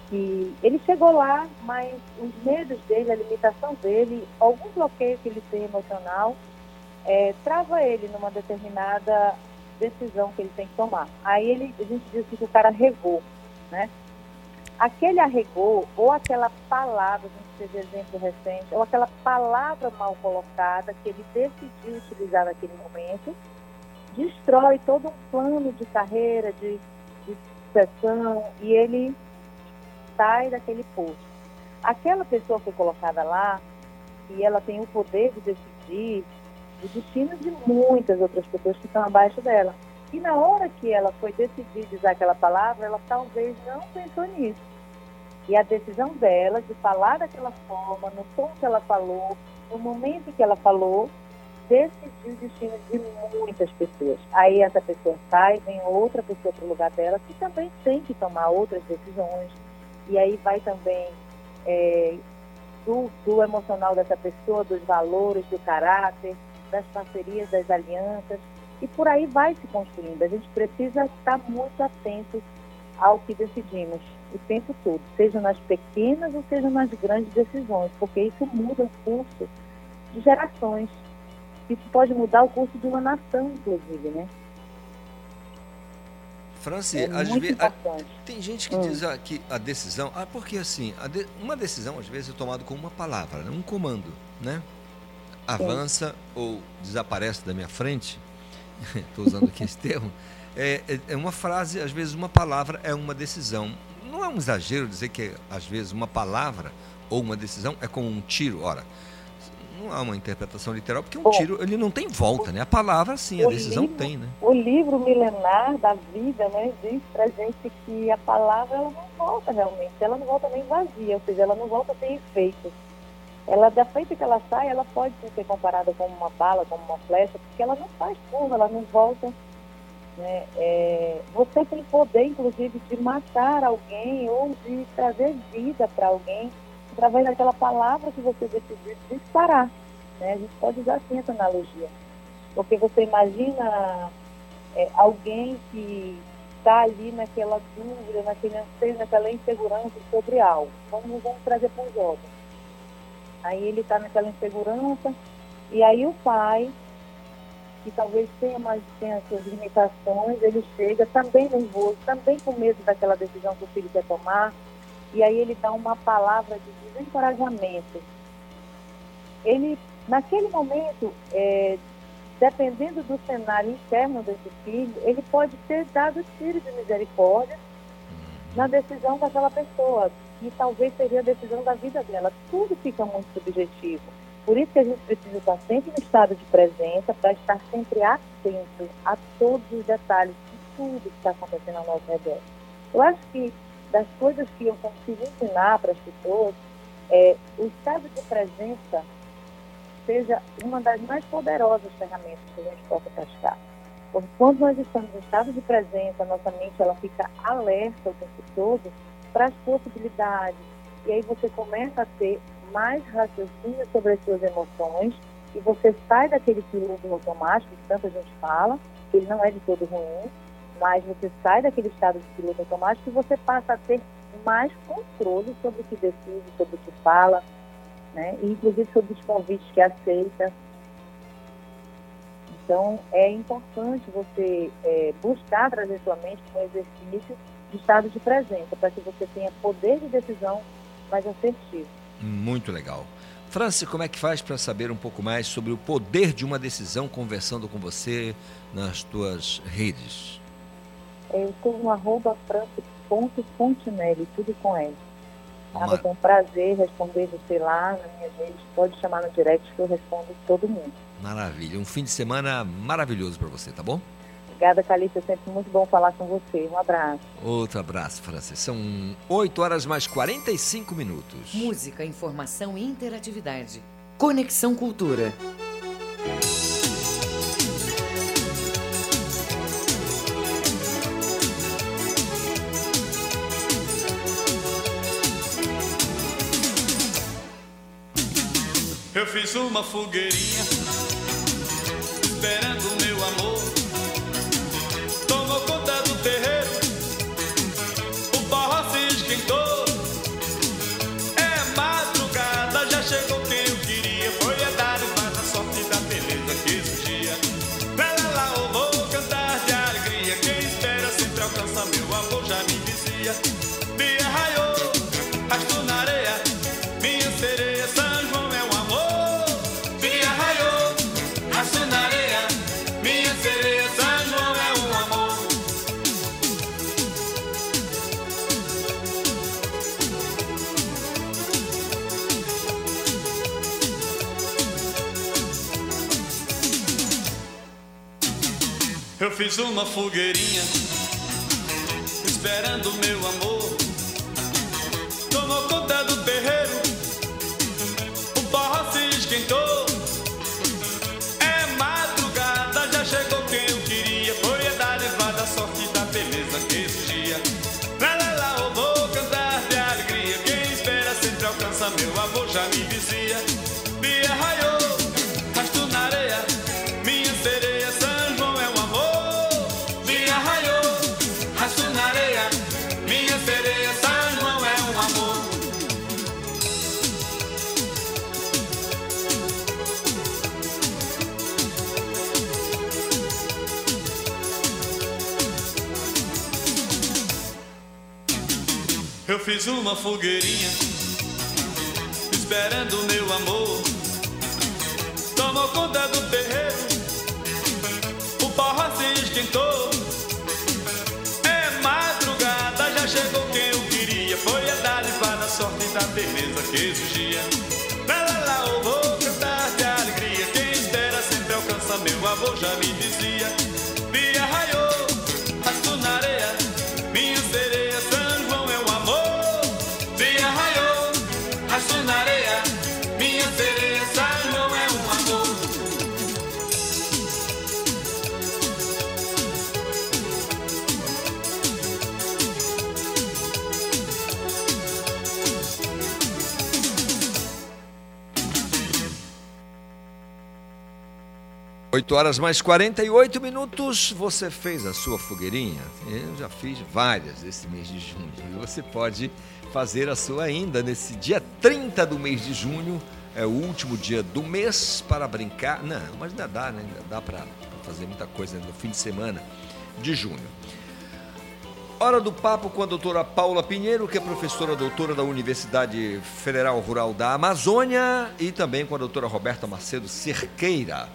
que ele chegou lá, mas os medos dele, a limitação dele, algum bloqueio que ele tem emocional, é, trava ele numa determinada decisão que ele tem que tomar. Aí ele, a gente diz que o cara regou, né? Aquele arregou ou aquela palavra, a gente teve exemplo recente, ou aquela palavra mal colocada que ele decidiu utilizar naquele momento, destrói todo um plano de carreira, de, de sucessão, e ele sai daquele posto. Aquela pessoa foi colocada lá e ela tem o poder de decidir o destino de muitas outras pessoas que estão abaixo dela. E na hora que ela foi decidir usar aquela palavra, ela talvez não pensou nisso. E a decisão dela de falar daquela forma, no tom que ela falou, no momento que ela falou, decidiu o destino de muitas pessoas. Aí essa pessoa sai, vem outra pessoa para o lugar dela, que também tem que tomar outras decisões. E aí vai também é, do, do emocional dessa pessoa, dos valores, do caráter, das parcerias, das alianças. E por aí vai se construindo. A gente precisa estar muito atento ao que decidimos o tempo todo, seja nas pequenas ou seja nas grandes decisões, porque isso muda o curso de gerações. Isso pode mudar o curso de uma nação, inclusive, né? Franci, É às vezes, tem gente que Hum. diz ah, que a decisão, ah, porque assim, a de- uma decisão às vezes é tomada com uma palavra, né? um comando, né? Avança ou desaparece da minha frente, <laughs> estou usando aqui esse termo, é, é- é uma frase, às vezes uma palavra é uma decisão. Não é um exagero dizer que às vezes uma palavra ou uma decisão é como um tiro, ora, não há uma interpretação literal, porque um Bom, tiro ele não tem volta, né? A palavra sim, a decisão livro- tem, né? O livro milenar da vida, né, diz pra gente que a palavra ela não volta realmente, ela não volta nem vazia, ou seja, ela não volta sem efeito. Ela, da feita que ela sai, ela pode ser comparada com uma bala, como uma flecha, porque ela não faz curva, ela não volta. Né? É, você tem poder, inclusive, de matar alguém ou de trazer vida para alguém através daquela palavra que você decidiu disparar. Né? A gente pode usar assim essa analogia. Porque você imagina é, alguém que está ali naquela dúvida, naquele anseio, naquela insegurança sobre algo. Vamos, vamos trazer para os jovens. Aí ele está naquela insegurança, e aí o pai, que talvez tenha mais tenha suas limitações, ele chega também nervoso, também com medo daquela decisão que o filho quer tomar, e aí ele dá uma palavra de desencorajamento. Ele, naquele momento, é, dependendo do cenário interno desse filho, ele pode ter dado tiro de misericórdia na decisão daquela pessoa, que talvez seria a decisão da vida dela. Tudo fica muito subjetivo. Por isso que a gente precisa estar sempre no estado de presença, para estar sempre atento a todos os detalhes de tudo que está acontecendo ao nosso redor. Eu acho que das coisas que eu consigo ensinar para as pessoas, é, o estado de presença seja uma das mais poderosas ferramentas que a gente possa praticar. Porque quando nós estamos em estado de presença, nossa mente ela fica alerta o tempo todo para as possibilidades. E aí você começa a ter mais raciocínio sobre as suas emoções e você sai daquele piloto automático que tanta gente fala, que ele não é de todo ruim, mas você sai daquele estado de piloto automático e você passa a ter mais controle sobre o que decide, sobre o que fala, né? e inclusive sobre os convites que aceita. Então, é importante você é, buscar trazer sua mente um exercício de estado de presença, para que você tenha poder de decisão mais assertivo. Muito legal. Franci, como é que faz para saber um pouco mais sobre o poder de uma decisão conversando com você nas tuas redes? Eu estou no arroba francis.fontinelli, tudo com ele. Tá? Ma- Vai ter um prazer responder você lá nas minhas redes. Pode chamar no direct que eu respondo todo mundo. Maravilha. Um fim de semana maravilhoso para você, tá bom? Obrigada, Calista. É sempre muito bom falar com você. Um abraço. Outro abraço, Franci. São 8 horas mais 45 minutos. Música, informação e interatividade. Conexão Cultura. Eu fiz uma fogueirinha esperando o meu amor. Fiz uma fogueirinha esperando meu amor. Tomou conta do terreiro, o barro se esquentou. É madrugada, já chegou quem eu queria. Foi a dar levada a sorte da beleza que surgia. Lá, lá, lá, eu vou cantar de alegria. Quem espera sempre alcança, meu avô já me dizia. Bia raiou, rasto na areia, fiz uma fogueirinha esperando meu amor. Tomou conta do terreiro, o barro se esquentou. É madrugada, já chegou quem eu queria. Foi a dar a sorte da beleza que surgia. Lá, lá, lá, eu vou cantar de alegria. Quem espera sempre alcança, meu avô já me dizia. 8 horas mais 48 minutos, você fez a sua fogueirinha? Eu já fiz várias esse mês de junho. E você pode fazer a sua ainda nesse dia 30 do mês de junho, é o último dia do mês para brincar. Não, mas ainda dá, né? Ainda dá para fazer muita coisa no fim de semana de junho. Hora do papo com a doutora Paula Pinheiro, que é professora doutora da Universidade Federal Rural da Amazônia, e também com a doutora Roberta Macedo Cerqueira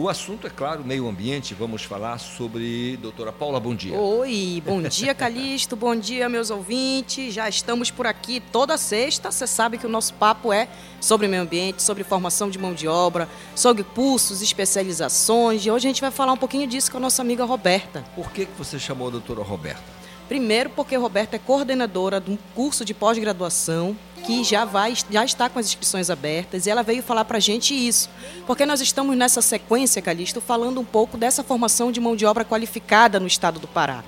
o assunto é, claro, meio ambiente. Vamos falar sobre. Doutora Paula, bom dia. Oi, bom dia, Calixto. bom dia, meus ouvintes. Já estamos por aqui toda sexta. Você sabe que o nosso papo é sobre meio ambiente, sobre formação de mão de obra, sobre cursos, especializações. E hoje a gente vai falar um pouquinho disso com a nossa amiga Roberta. Por que, que você chamou a doutora Roberta? Primeiro, porque Roberta é coordenadora de um curso de pós-graduação que já vai, já está com as inscrições abertas e ela veio falar para a gente isso, porque nós estamos nessa sequência, Calixto, falando um pouco dessa formação de mão de obra qualificada no estado do Pará,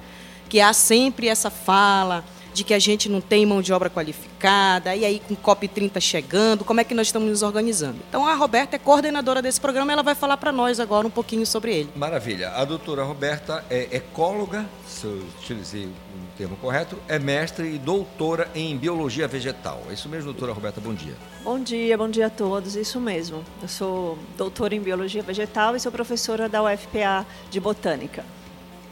que há sempre essa fala de que a gente não tem mão de obra qualificada, e aí com o COP30 chegando, como é que nós estamos nos organizando? Então a Roberta é coordenadora desse programa, ela vai falar para nós agora um pouquinho sobre ele. Maravilha. A doutora Roberta é ecóloga, se eu utilizei o termo correto, é mestre e doutora em biologia vegetal. É isso mesmo, doutora Roberta? Bom dia. Bom dia, bom dia a todos, isso mesmo. Eu sou doutora em biologia vegetal e sou professora da UFPA de botânica.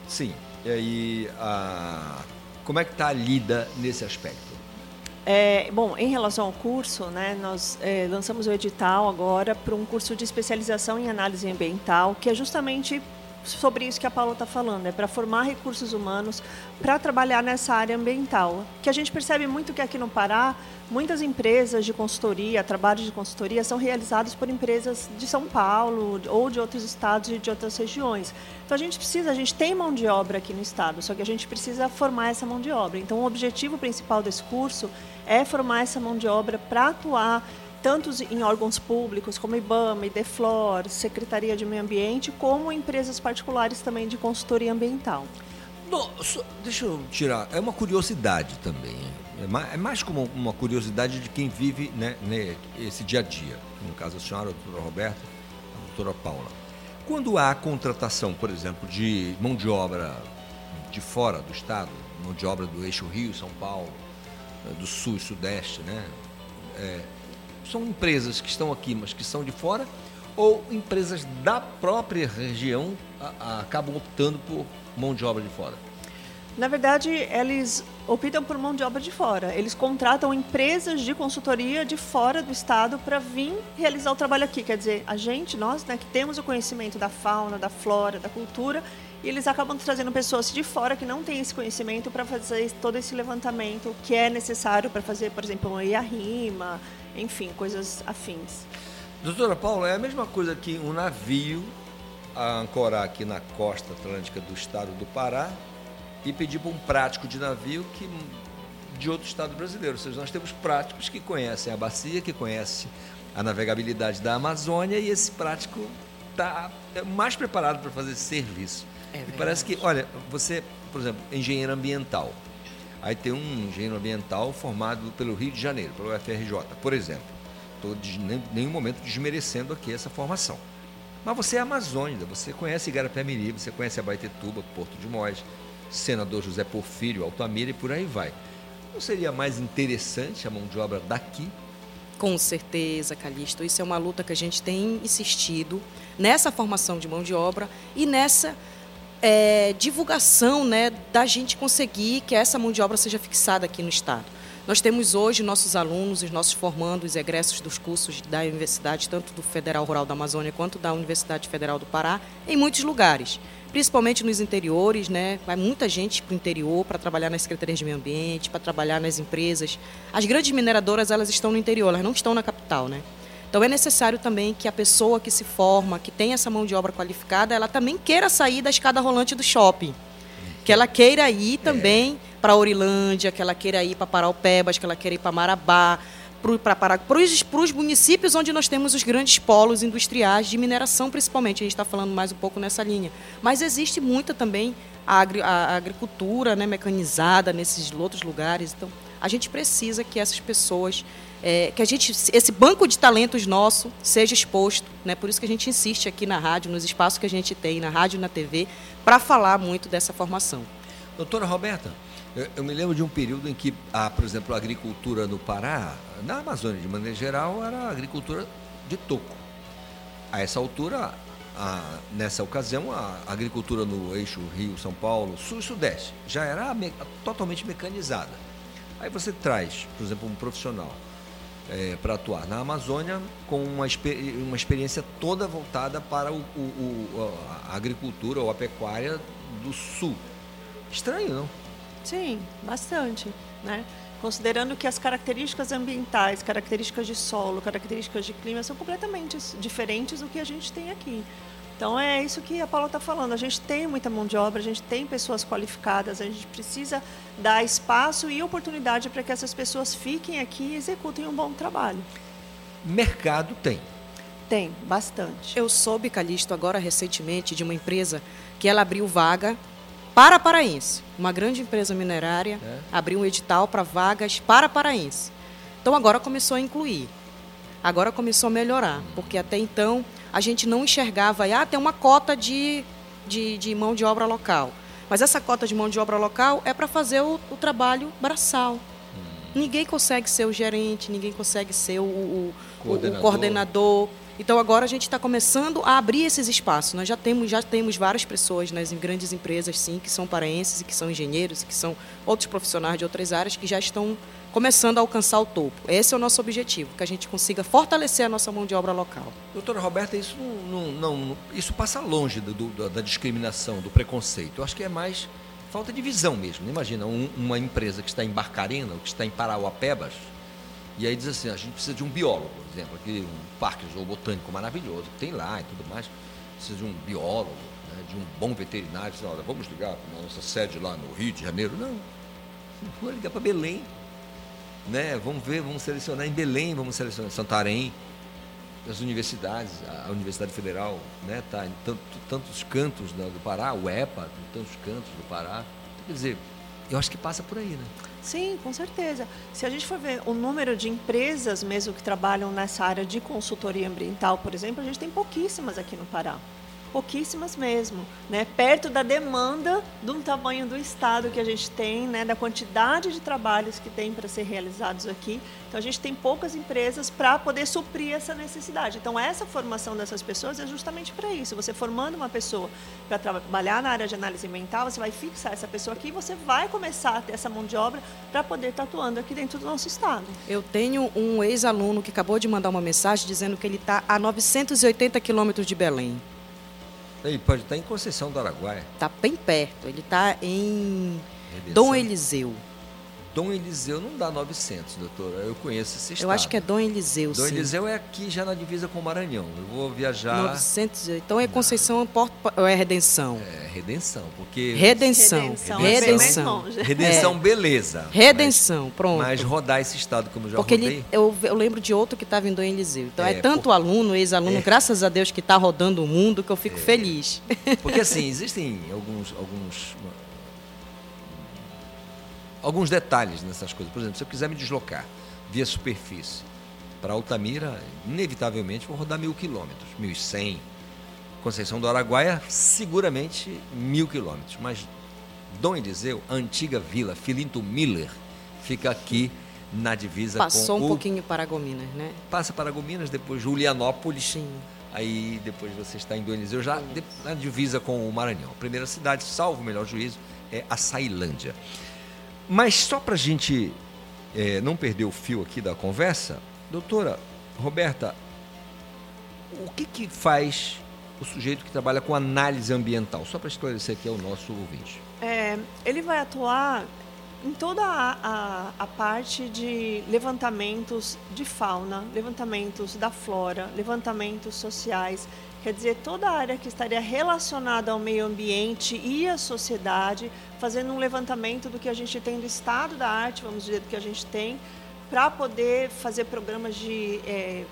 Sim. E aí, a... como é que está a lida nesse aspecto? É, bom, em relação ao curso, né, nós é, lançamos o edital agora para um curso de especialização em análise ambiental, que é justamente sobre isso que a Paula está falando, é para formar recursos humanos para trabalhar nessa área ambiental. Que a gente percebe muito que aqui no Pará, muitas empresas de consultoria, trabalhos de consultoria, são realizados por empresas de São Paulo ou de outros estados e de outras regiões. Então a gente precisa, a gente tem mão de obra aqui no estado, só que a gente precisa formar essa mão de obra. Então o objetivo principal desse curso é formar essa mão de obra para atuar tanto em órgãos públicos como IBAMA, IDEFLOR, Secretaria de Meio Ambiente, como empresas particulares também de consultoria ambiental. Deixa eu tirar, é uma curiosidade também. É mais, é mais como uma curiosidade de quem vive né, né, esse dia a dia. No caso, a senhora, a doutora Roberta, a doutora Paula. Quando há contratação, por exemplo, de mão de obra de fora do estado, mão de obra do eixo Rio, São Paulo, do sul e sudeste, né? É, são empresas que estão aqui, mas que são de fora, ou empresas da própria região a, a, acabam optando por mão de obra de fora? Na verdade, eles optam por mão de obra de fora. Eles contratam empresas de consultoria de fora do estado para vir realizar o trabalho aqui. Quer dizer, a gente, nós, né, que temos o conhecimento da fauna, da flora, da cultura, e eles acabam trazendo pessoas de fora que não têm esse conhecimento para fazer todo esse levantamento que é necessário para fazer, por exemplo, uma IARIMA, enfim, coisas afins. Doutora Paula, é a mesma coisa que um navio ancorar aqui na costa atlântica do estado do Pará e pedir para um prático de navio que de outro estado brasileiro. Ou seja, nós temos práticos que conhecem a bacia, que conhecem a navegabilidade da Amazônia e esse prático está mais preparado para fazer esse serviço. É e parece que, olha, você, por exemplo, engenheiro ambiental. Aí tem um engenheiro ambiental formado pelo Rio de Janeiro, pelo UFRJ, por exemplo. Estou em nenhum momento desmerecendo aqui essa formação. Mas você é amazônida, você conhece Igarapé-Miri, você conhece Abaetetuba, Porto de Mós, Senador José Porfírio, Altamira e por aí vai. Não seria mais interessante a mão de obra daqui? Com certeza, Calixto. Isso é uma luta que a gente tem insistido nessa formação de mão de obra e nessa é, divulgação né, da gente conseguir que essa mão de obra seja fixada aqui no Estado. Nós temos hoje nossos alunos, os nossos formandos, egressos dos cursos da universidade, tanto do Federal Rural da Amazônia quanto da Universidade Federal do Pará, em muitos lugares, principalmente nos interiores, né? Vai muita gente para o interior para trabalhar nas secretarias de meio ambiente, para trabalhar nas empresas. As grandes mineradoras elas estão no interior, elas não estão na capital, né? Então é necessário também que a pessoa que se forma, que tem essa mão de obra qualificada, ela também queira sair da escada rolante do shopping. Que ela queira ir também é. para Orilândia, que ela queira ir para Paraupebas, que ela queira ir para Marabá, para os municípios onde nós temos os grandes polos industriais de mineração, principalmente. A gente está falando mais um pouco nessa linha. Mas existe muita também a, agri, a agricultura né, mecanizada nesses outros lugares. Então, a gente precisa que essas pessoas é, que a gente, esse banco de talentos nosso seja exposto. Né? Por isso que a gente insiste aqui na rádio, nos espaços que a gente tem, na rádio e na TV, para falar muito dessa formação. Doutora Roberta, eu, eu, me lembro de um período em que, a, por exemplo, a agricultura no Pará, na Amazônia de maneira geral, era agricultura de toco. A essa altura, a, nessa ocasião, a agricultura no eixo Rio-São Paulo, sul e sudeste, já era me, totalmente mecanizada. Aí você traz, por exemplo, um profissional é, para atuar na Amazônia com uma, uma experiência toda voltada para o, o, a agricultura ou a pecuária do sul. Estranho, não? Sim, bastante. Né? Considerando que as características ambientais, características de solo, características de clima são completamente diferentes do que a gente tem aqui. Então é isso que a Paula está falando. A gente tem muita mão de obra, a gente tem pessoas qualificadas, a gente precisa dar espaço e oportunidade para que essas pessoas fiquem aqui e executem um bom trabalho. Mercado tem. Tem, bastante. Eu soube, Calixto, agora recentemente, de uma empresa que ela abriu vaga para paraense. Uma grande empresa minerária é. abriu um edital para vagas para paraense. Então agora começou a incluir. Agora começou a melhorar, porque até então a gente não enxergava, ah, tem uma cota de, de, de mão de obra local. Mas essa cota de mão de obra local é para fazer o, o, trabalho braçal. Hum. Ninguém consegue ser o gerente, ninguém consegue ser o, o, coordenador. o coordenador. Então agora a gente está começando a abrir esses espaços. Nós já temos, já temos várias pessoas nas grandes empresas, sim, que são paraenses que são engenheiros, que são outros profissionais de outras áreas que já estão começando a alcançar o topo. Esse é o nosso objetivo, que a gente consiga fortalecer a nossa mão de obra local. Doutora Roberta, isso não, não isso passa longe do, do, da discriminação, do preconceito. Eu acho que é mais falta de visão mesmo. Imagina um, uma empresa que está em Barcarena, ou que está em Parauapebas, e aí diz assim, a gente precisa de um biólogo, exemplo, aquele um parque zoobotânico maravilhoso que tem lá e tudo mais, precisa de um biólogo, né, de um bom veterinário, diz, olha, vamos ligar para a nossa sede lá no Rio de Janeiro. Não, vamos ligar para Belém né? Vamos ver, vamos selecionar em Belém, vamos selecionar em Santarém, as universidades, a Universidade Federal, né? Tá em tanto, tantos cantos do Pará, o EPA, em tantos cantos do Pará. Quer dizer, eu acho que passa por aí, né? Sim, com certeza. Se a gente for ver o número de empresas mesmo que trabalham nessa área de consultoria ambiental, por exemplo, a gente tem pouquíssimas aqui no Pará pouquíssimas mesmo, né? Perto da demanda do tamanho do estado que a gente tem, né? Da quantidade de trabalhos que tem para ser realizados aqui. Então a gente tem poucas empresas para poder suprir essa necessidade. Então essa formação dessas pessoas é justamente para isso. Você formando uma pessoa para trabalhar na área de análise ambiental, você vai fixar essa pessoa aqui e você vai começar a ter essa mão de obra para poder estar atuando aqui dentro do nosso estado. Eu tenho um ex-aluno que acabou de mandar uma mensagem dizendo que ele está a 980 quilômetros de Belém. Ele pode estar em Conceição do Araguaia. Está bem perto. Ele está em Redenção. Dom Eliseu. Dom Eliseu não dá 900, doutora. Eu conheço esse estado. Eu acho que é Dom Eliseu, Dom sim. Eliseu é aqui já na divisa com o Maranhão. Eu vou viajar. 900, então é Conceição Porto, ou é Redenção? É Redenção, porque. Redenção. Redenção. Redenção. É bem Redenção, É. beleza. Redenção, pronto. Mas rodar esse estado como eu já Porque rodei. ele, eu, eu lembro de outro que estava em Dom Eliseu. Então é, É, tanto aluno, ex-aluno, é. graças a Deus que está rodando o mundo, que eu fico feliz. Porque assim, <laughs> existem alguns, alguns, alguns detalhes nessas coisas. Por exemplo, se eu quiser me deslocar via superfície para Altamira, inevitavelmente vou rodar mil quilômetros, mil e cem. Conceição do Araguaia, seguramente mil quilômetros. Mas Dom Eliseu, a antiga vila Filinto Miller, fica aqui na divisa Passou com um o pouquinho para Gominas, né? passa para Gominas, depois Julianópolis. Aí depois você está em Dom Eliseu, já de- na divisa com o Maranhão. A primeira cidade, salvo o melhor juízo, é a Sailândia. Mas só para a gente eh, não perder o fio aqui da conversa, doutora Roberta, o que, que faz o sujeito que trabalha com análise ambiental? Só para esclarecer aqui ao nosso ouvinte. É, ele vai atuar em toda a, a, a parte de levantamentos de fauna, levantamentos da flora, levantamentos sociais. Quer dizer, toda a área que estaria relacionada ao meio ambiente e à sociedade, fazendo um levantamento do que a gente tem do estado da arte, vamos dizer, do que a gente tem, para poder fazer programas de é,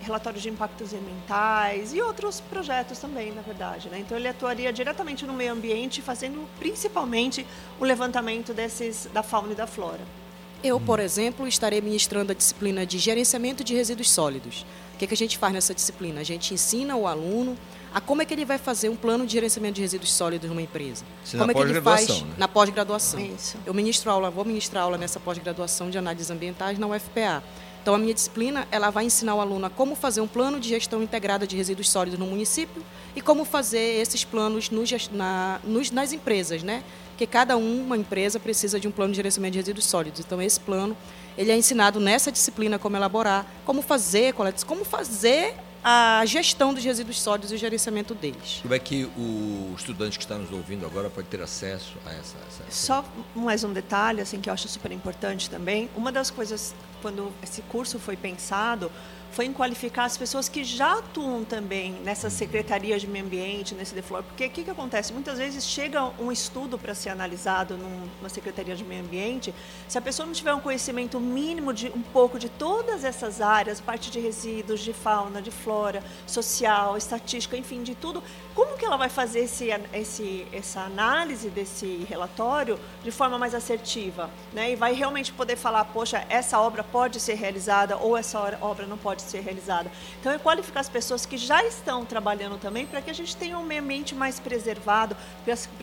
relatórios de impactos ambientais e outros projetos também, na verdade. Né? Então ele atuaria diretamente no meio ambiente, fazendo principalmente o levantamento desses da fauna e da flora. Eu, por exemplo, estarei ministrando a disciplina de gerenciamento de resíduos sólidos. O que, que a gente faz nessa disciplina? A gente ensina o aluno a como é que ele vai fazer um plano de gerenciamento de resíduos sólidos numa empresa. Isso como é que ele faz né? na pós-graduação. Isso. Eu ministro aula, vou ministrar aula nessa pós-graduação de análises ambientais na UFPA. Então a minha disciplina, ela vai ensinar o aluno a como fazer um plano de gestão integrada de resíduos sólidos no município e como fazer esses planos no na- nos- nas empresas, né? Porque cada um, uma empresa precisa de um plano de gerenciamento de resíduos sólidos. Então esse plano, ele é ensinado nessa disciplina como elaborar, como fazer coletas, como fazer a gestão dos resíduos sólidos e o gerenciamento deles. Como é que o estudante que está nos ouvindo agora pode ter acesso a essa... essa- Só mais um detalhe assim que eu acho super importante também. Uma das coisas quando esse curso foi pensado foi em qualificar as pessoas que já atuam também nessas secretarias de meio ambiente, nesse deflor. Porque o que, que acontece? Muitas vezes chega um estudo para ser analisado num- numa secretaria de meio ambiente, se a pessoa não tiver um conhecimento mínimo de um pouco de todas essas áreas, parte de resíduos, de fauna, de flora, social, estatística, enfim, de tudo, como que ela vai fazer esse, esse, essa análise desse relatório de forma mais assertiva? Né? E vai realmente poder falar, poxa, essa obra pode ser realizada ou essa obra não pode ser realizada. Então, é qualificar as pessoas que já estão trabalhando também para que a gente tenha um meio ambiente mais preservado.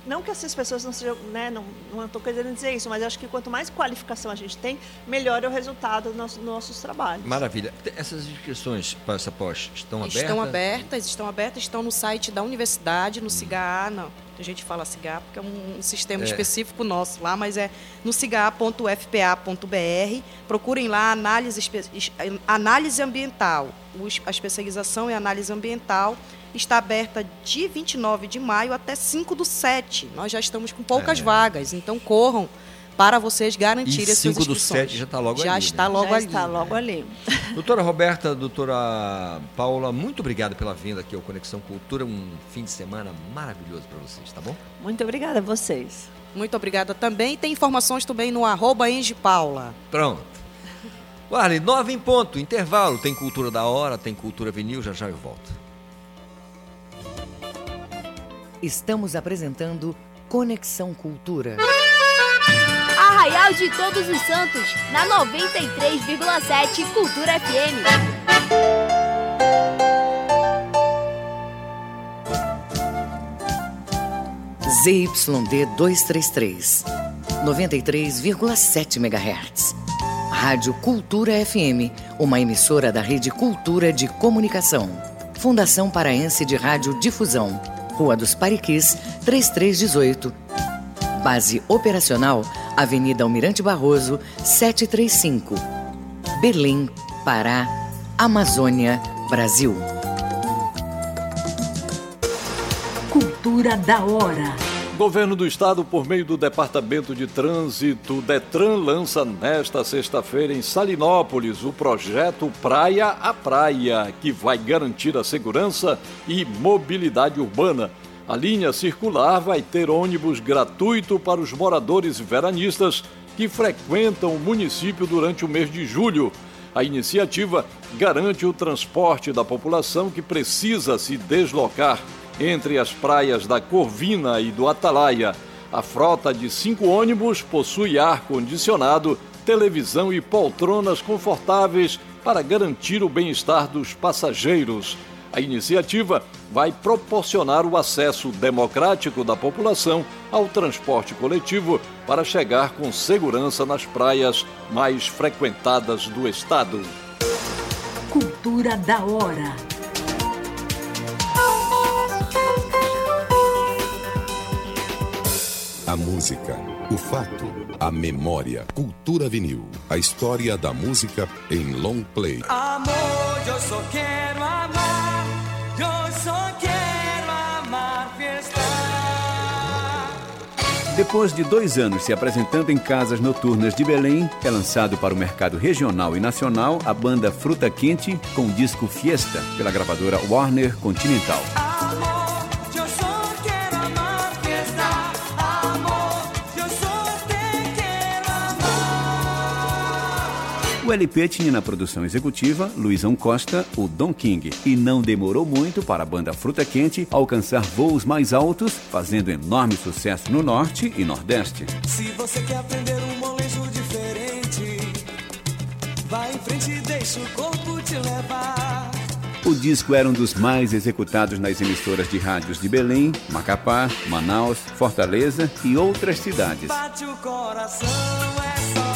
Não que essas pessoas não sejam, né, não, não estou querendo dizer isso, mas acho que quanto mais qualificação a gente tem, melhor é o resultado dos nossos, nossos trabalhos. Maravilha. Essas inscrições para essa pós estão abertas? Estão abertas, estão abertas, estão no site da universidade, no CIGA, não. A gente fala CIGA porque é um sistema É. específico nosso lá, mas é no ciga.fpa.br. Procurem lá análise, análise ambiental. A especialização em análise ambiental está aberta de 29 de maio até 5 do 7. Nós já estamos com poucas É. vagas, então corram para vocês garantirem as suas 5 do inscrições. 7 já está logo Já ali. está né? logo Já ali. está logo ali. <laughs> Doutora Roberta, doutora Paula, muito obrigado pela vinda aqui ao Conexão Cultura. Um fim de semana maravilhoso para vocês, tá bom? Muito obrigada a vocês. Muito obrigada também. Tem informações também no arroba Engie Paula. Pronto. Arley, nove em ponto, intervalo. Tem cultura da hora, tem cultura vinil, já já eu volto. Estamos apresentando Conexão Cultura. Arraial de Todos os Santos, na 93,7 Cultura FM. ZYD 233, 93,7 MHz. Rádio Cultura FM, uma emissora da Rede Cultura de Comunicação. Fundação Paraense de Rádio Difusão, Rua dos Pariquis, 3318. Base operacional, Avenida Almirante Barroso, 735. Belém, Pará, Amazônia, Brasil. Cultura da hora. Governo do Estado, por meio do Departamento de Trânsito, Detran lança nesta sexta-feira em Salinópolis o projeto Praia a Praia, que vai garantir a segurança e mobilidade urbana. A linha circular vai ter ônibus gratuito para os moradores veranistas que frequentam o município durante o mês de julho. A iniciativa garante o transporte da população que precisa se deslocar entre as praias da Corvina e do Atalaia. A frota de cinco ônibus possui ar-condicionado, televisão e poltronas confortáveis para garantir o bem-estar dos passageiros. A iniciativa vai proporcionar o acesso democrático da população ao transporte coletivo para chegar com segurança nas praias mais frequentadas do estado. Cultura da hora. A música, o fato, a memória. Cultura vinil. A história da música em long play. Amor, eu só quero Depois de dois anos se apresentando em casas noturnas de Belém, é lançado para o mercado regional e nacional a banda Fruta Quente com o disco Fiesta, pela gravadora Warner Continental. LP tinha na produção executiva Luizão Costa, o Don King, e não demorou muito para a banda Fruta Quente alcançar voos mais altos, fazendo enorme sucesso no norte e nordeste. Se você quer aprender um molejo diferente, vai em frente e deixa o corpo te levar. O disco era um dos mais executados nas emissoras de rádios de Belém, Macapá, Manaus, Fortaleza e outras cidades. Bate o coração, é só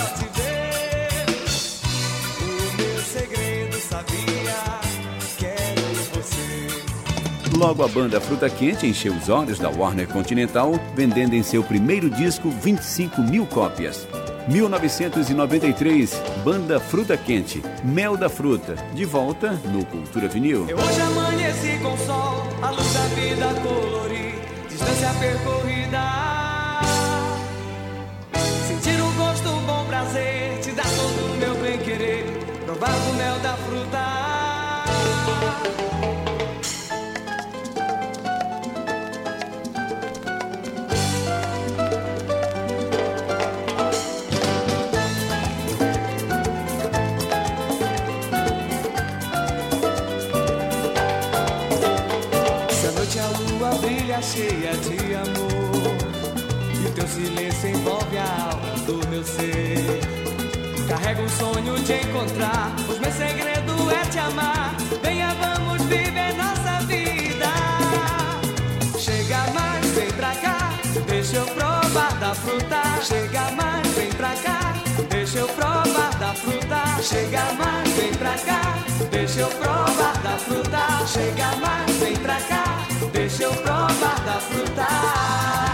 Logo a banda Fruta Quente encheu os olhos da Warner Continental, vendendo em seu primeiro disco 25 mil cópias. 1993, Banda Fruta Quente, Mel da Fruta, de volta no Cultura Vinil. Eu hoje amanheci com sol, a luz da vida colorir, distância percorrida. Sentir o gosto, o bom prazer, te dar todo o meu bem querer, provar do mel da fruta. Cheia de amor. E o teu silêncio envolve a alma do meu ser. Carrego um sonho de encontrar. Pois meu segredo é te amar. Venha, vamos viver nossa vida. Chega mais, vem pra cá. Deixa eu provar da fruta. Chega mais, vem pra cá. Deixa eu provar da fruta. Chega mais, vem pra cá. Deixa eu provar da fruta. Chega mais, vem pra cá Deixa eu provar da fruta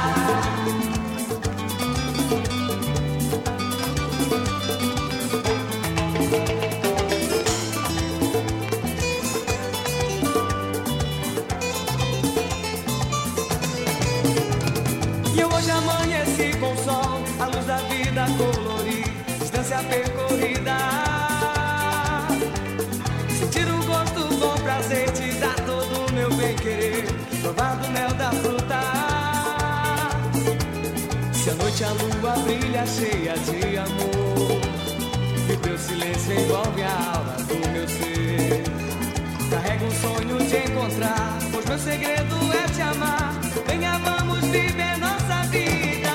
noite a lua brilha cheia de amor, e teu silêncio envolve a alma do meu ser. Carrego um sonho de encontrar, pois meu segredo é te amar. Venha, vamos viver nossa vida.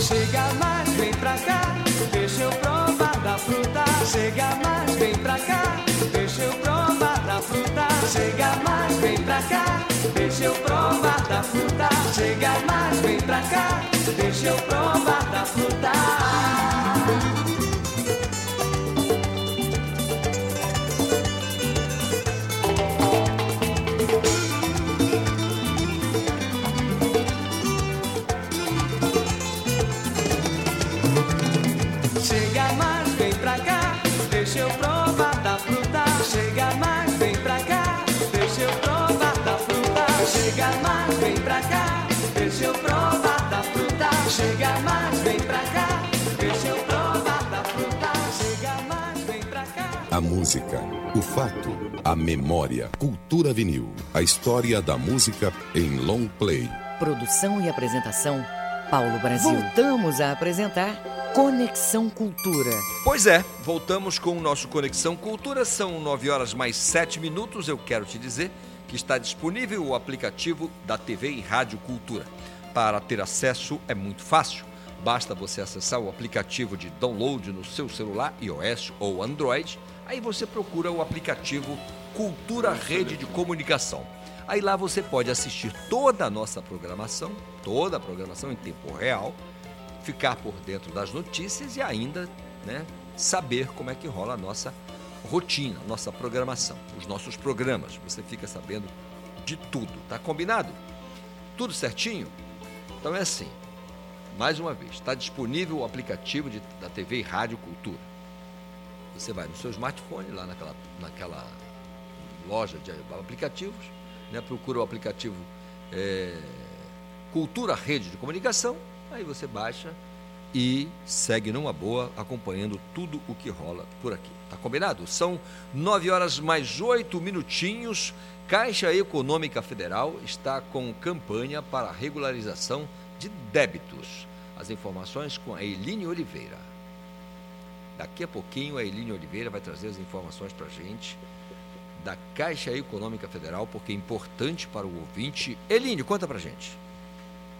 Chega mais, vem pra cá, deixa eu provar da fruta. Chega mais, vem pra cá, fruta. Chega mais, vem pra cá, deixa eu provar da fruta. Chega mais, vem pra cá, deixa eu provar da fruta. Música, o fato, a memória. Cultura Vinil. A história da música em long play. Produção e apresentação, Paulo Brasil. Voltamos a apresentar Conexão Cultura. Pois é, voltamos com o nosso Conexão Cultura. São 9 horas mais 7 minutos. Eu quero te dizer que está disponível o aplicativo da TV e Rádio Cultura. Para ter acesso é muito fácil. Basta você acessar o aplicativo de download no seu celular, iOS ou Android. Aí você procura o aplicativo Cultura Rede de Comunicação. Aí lá você pode assistir toda a nossa programação, toda a programação em tempo real, ficar por dentro das notícias e ainda né, saber como é que rola a nossa rotina, nossa programação, os nossos programas. Você fica sabendo de tudo, tá combinado? Tudo certinho? Então é assim. Mais uma vez, está disponível o aplicativo de, da TV e Rádio Cultura. Você vai no seu smartphone, lá naquela, naquela loja de aplicativos, né, procura o aplicativo é, Cultura Rede de Comunicação, aí você baixa e segue numa boa, acompanhando tudo o que rola por aqui. Tá combinado? São nove horas mais oito minutinhos. Caixa Econômica Federal está com campanha para regularização de débitos. As informações com a Eline Oliveira. Daqui a pouquinho a Eline Oliveira vai trazer as informações para a gente da Caixa Econômica Federal, porque é importante para o ouvinte. Eline, conta para gente.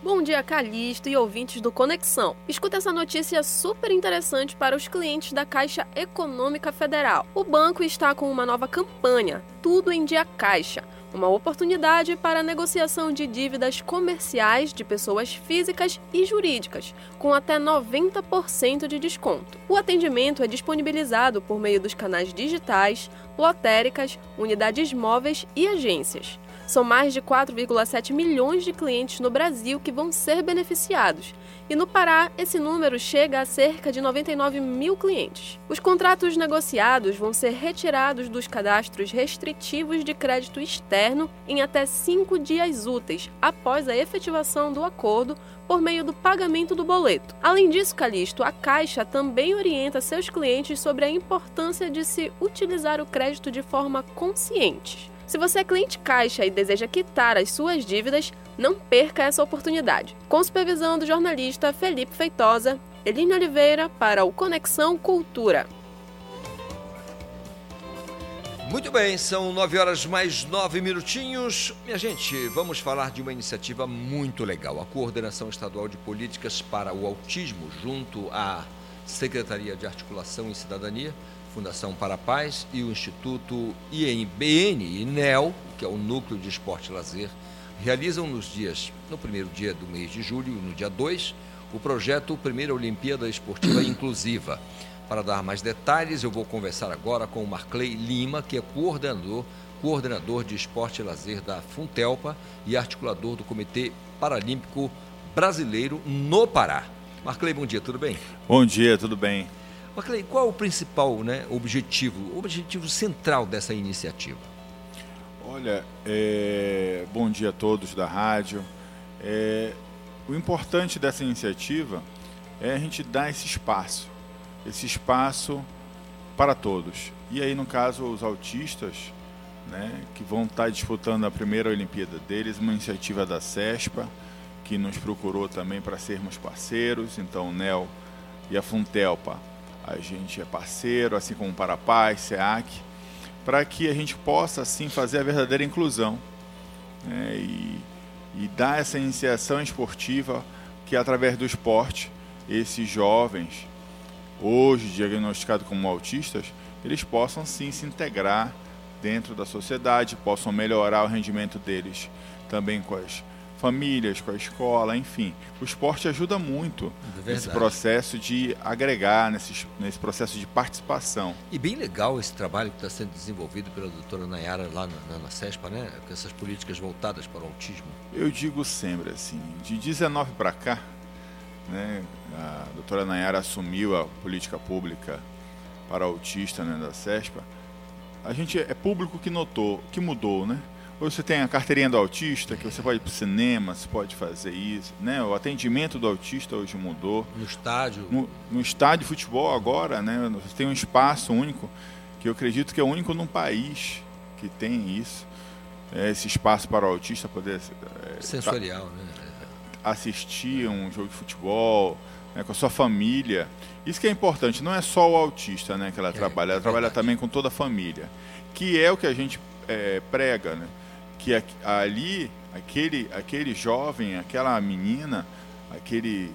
Bom dia, Calixto e ouvintes do Conexão. Escuta essa notícia super interessante para os clientes da Caixa Econômica Federal. O banco está com uma nova campanha, Tudo em Dia Caixa. Uma oportunidade para a negociação de dívidas comerciais de pessoas físicas e jurídicas, com até 90% de desconto. O atendimento é disponibilizado por meio dos canais digitais, lotéricas, unidades móveis e agências. São mais de 4,7 milhões de clientes no Brasil que vão ser beneficiados. E no Pará, esse número chega a cerca de 99 mil clientes. Os contratos negociados vão ser retirados dos cadastros restritivos de crédito externo em até cinco dias úteis após a efetivação do acordo por meio do pagamento do boleto. Além disso, Calixto, a Caixa também orienta seus clientes sobre a importância de se utilizar o crédito de forma consciente. Se você é cliente Caixa e deseja quitar as suas dívidas, não perca essa oportunidade. Com supervisão do jornalista Felipe Feitosa, Eline Oliveira para o Conexão Cultura. Muito bem, são nove horas mais nove minutinhos. Minha gente, vamos falar de uma iniciativa muito legal. A Coordenação Estadual de Políticas para o Autismo, junto à Secretaria de Articulação e Cidadania, Fundação para a Paz e o Instituto INBN e NEL, que é o Núcleo de Esporte e Lazer, realizam nos dias, no primeiro dia do mês de julho e no dia 2, o projeto Primeira Olimpíada Esportiva Inclusiva. Para dar mais detalhes, eu vou conversar agora com o Marclay Lima, que é coordenador, coordenador de esporte e lazer da Funtelpa e articulador do Comitê Paralímpico Brasileiro no Pará. Marclay, bom dia, tudo bem? Bom dia, tudo bem. Marclay, qual é o principal né, objetivo, o objetivo central dessa iniciativa? Olha, é... bom dia a todos da rádio. É... O importante dessa iniciativa é a gente dar esse espaço esse espaço para todos. E aí, no caso, os autistas, né, que vão estar disputando a primeira Olimpíada deles, uma iniciativa da CESPA, que nos procurou também para sermos parceiros. Então, o NEL e a Funtelpa, a gente é parceiro, assim como o Parapaz, SEAC, para que a gente possa, assim, fazer a verdadeira inclusão né, e, e dar essa iniciação esportiva que, através do esporte, esses jovens hoje diagnosticados como autistas, eles possam sim se integrar dentro da sociedade, possam melhorar o rendimento deles também com as famílias, com a escola, enfim. O esporte ajuda muito é nesse processo de agregar, nesse, nesse processo de participação. E bem legal esse trabalho que está sendo desenvolvido pela doutora Nayara lá na, na CESPA, né? Com essas políticas voltadas para o autismo. Eu digo sempre assim, de 19 para cá, né, a doutora Nayara assumiu a política pública para autista né, da CESPA, a gente é público que notou, que mudou, né? Hoje você tem a carteirinha do autista, que você pode ir para o cinema, você pode fazer isso. Né? O atendimento do autista hoje mudou. No estádio. No, no estádio de futebol agora, né? Você tem um espaço único, que eu acredito que é o único num país que tem isso. É, esse espaço para o autista poder. É, Sensorial, tá, né? Assistir um jogo de futebol né, com a sua família. Isso que é importante, não é só o autista né, que ela é, trabalha, ela é trabalha também com toda a família. Que é o que a gente é, prega, né? Que ali aquele, aquele jovem, aquela menina, aquele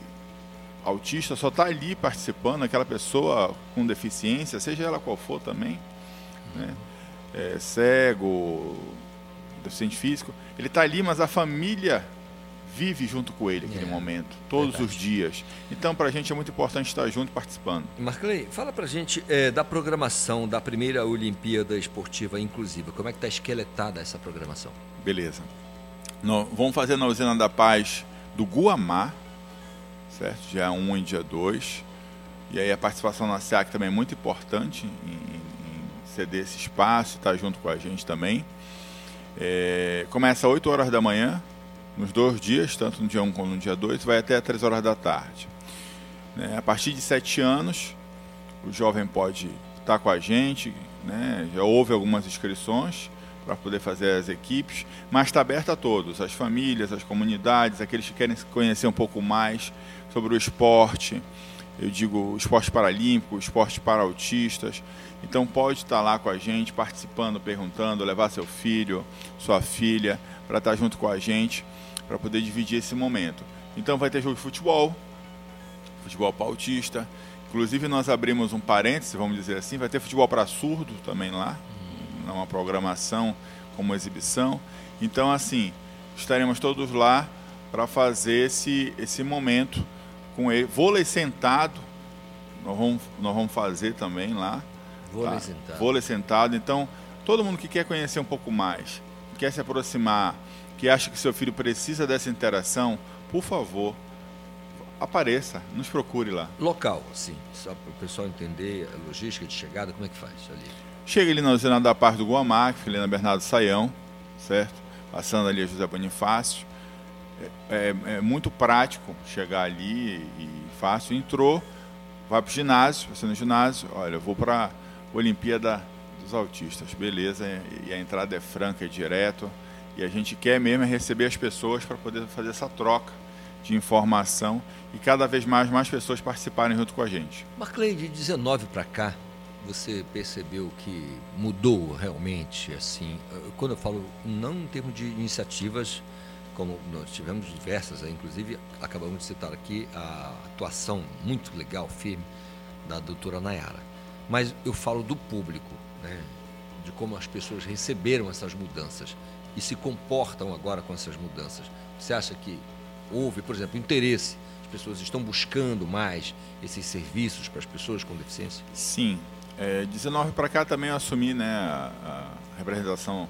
autista só está ali participando, aquela pessoa com deficiência, seja ela qual for também, né? é, cego, deficiente físico, ele está ali, mas a família vive junto com ele naquele é, momento, todos verdade. os dias. Então, para a gente é muito importante estar junto participando. Marclay, fala para a gente é, da programação da primeira Olimpíada Esportiva Inclusiva. Como é que está esqueletada essa programação? Beleza. No, vamos fazer na Usina da Paz do Guamá, certo? Dia 1 e dia 2. E aí a participação na SEAC também é muito importante em, em ceder esse espaço, estar junto com a gente também. É, começa às 8 horas da manhã, nos dois dias, tanto no dia 1 como no dia 2, vai até 3 horas da tarde. Né? A partir de 7 anos, o jovem pode estar com a gente, né? já houve algumas inscrições para poder fazer as equipes, mas está aberto a todos, as famílias, as comunidades, aqueles que querem conhecer um pouco mais sobre o esporte, eu digo esporte paralímpico, esporte para autistas. Então pode estar lá com a gente, participando, perguntando, levar seu filho, sua filha, para estar junto com a gente para poder dividir esse momento. Então vai ter jogo de futebol, futebol pautista. Inclusive nós abrimos um parêntese, vamos dizer assim, vai ter futebol para surdo também lá, uma programação como exibição. Então assim, estaremos todos lá para fazer esse, esse momento com ele. Vôlei sentado, nós vamos, nós vamos fazer também lá. Vôlei tá? sentado. Vôlei sentado. Então, todo mundo que quer conhecer um pouco mais, quer se aproximar que acha que seu filho precisa dessa interação, por favor, apareça, nos procure lá. Local, sim, só para o pessoal entender a logística de chegada, como é que faz ali? Chega ali na usina da parte do Guamá, que fica na Bernardo Saião, certo? Passando ali a José Bonifácio. É, é, é muito prático chegar ali e fácil. Entrou, vai para o ginásio, você no ginásio, olha, eu vou para a Olimpíada dos Autistas, beleza, e a entrada é franca, é direto e a gente quer mesmo é receber as pessoas para poder fazer essa troca de informação e cada vez mais mais pessoas participarem junto com a gente. Marclay, de 19 para cá, você percebeu que mudou realmente assim? Quando eu falo não em termos de iniciativas, como nós tivemos diversas, inclusive acabamos de citar aqui a atuação muito legal, firme da doutora Nayara. Mas eu falo do público, né? de como as pessoas receberam essas mudanças e se comportam agora com essas mudanças? Você acha que houve, por exemplo, interesse? As pessoas estão buscando mais esses serviços para as pessoas com deficiência? Sim. É, 19 para cá também eu assumi né, a, a, representação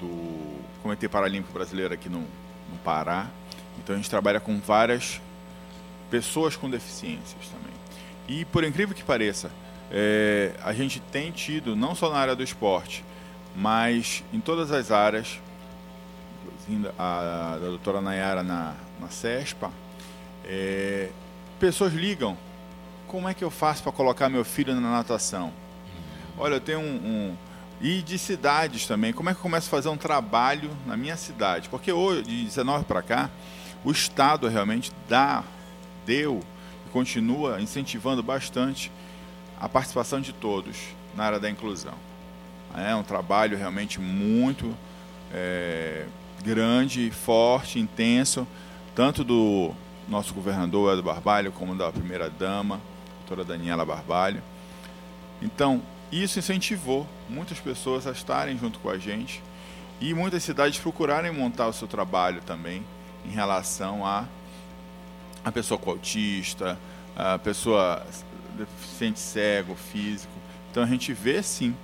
do Comitê Paralímpico Brasileiro aqui no, no Pará. Então a gente trabalha com várias pessoas com deficiências também. E por incrível que pareça, é, a gente tem tido, não só na área do esporte, mas em todas as áreas, a, a, doutora Nayara na, na CESPA, é, pessoas ligam, como é que eu faço para colocar meu filho na natação? Olha, eu tenho um, um, E de cidades também, como é que eu começo a fazer um trabalho na minha cidade? Porque hoje, de 19 para cá, o Estado realmente dá, deu e continua incentivando bastante a participação de todos na área da inclusão. É um trabalho realmente muito é, grande, forte, intenso, tanto do nosso governador Eduardo Barbalho, como da primeira-dama, doutora Daniela Barbalho. Então, isso incentivou muitas pessoas a estarem junto com a gente e muitas cidades procurarem montar o seu trabalho também em relação a a pessoa com autista, a pessoa deficiente cego, físico. Então a gente vê sim,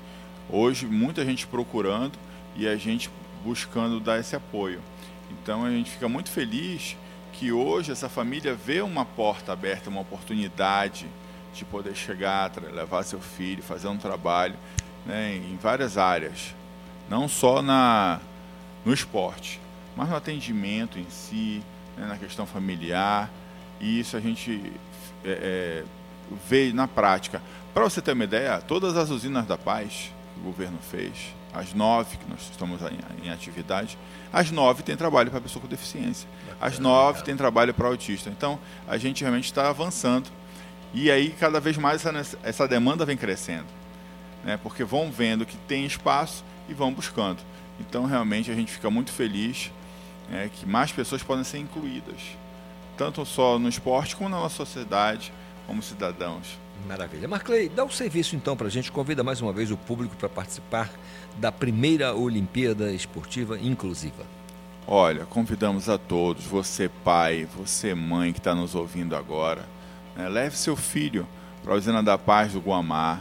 hoje muita gente procurando e a gente buscando dar esse apoio. Então a gente fica muito feliz que hoje essa família vê uma porta aberta, uma oportunidade de poder chegar, levar seu filho, fazer um trabalho né, em várias áreas. Não só na, no esporte, mas no atendimento em si, né, na questão familiar, e isso a gente é, é, vê na prática. Para você ter uma ideia, todas as usinas da paz que o governo fez, as nove que nós estamos em, em atividade, as nove têm trabalho para pessoa com deficiência, as nove têm trabalho para autista. Então, a gente realmente está avançando e aí cada vez mais essa, essa demanda vem crescendo, né? porque vão vendo que tem espaço e vão buscando. Então, realmente, a gente fica muito feliz né, que mais pessoas podem ser incluídas, tanto só no esporte como na nossa sociedade, como cidadãos. Maravilha. Marclay, dá o um serviço então para a gente. Convida mais uma vez o público para participar da primeira Olimpíada Esportiva Inclusiva. Olha, convidamos a todos, você pai, você mãe que está nos ouvindo agora, né, leve seu filho para a Usina da Paz do Guamá.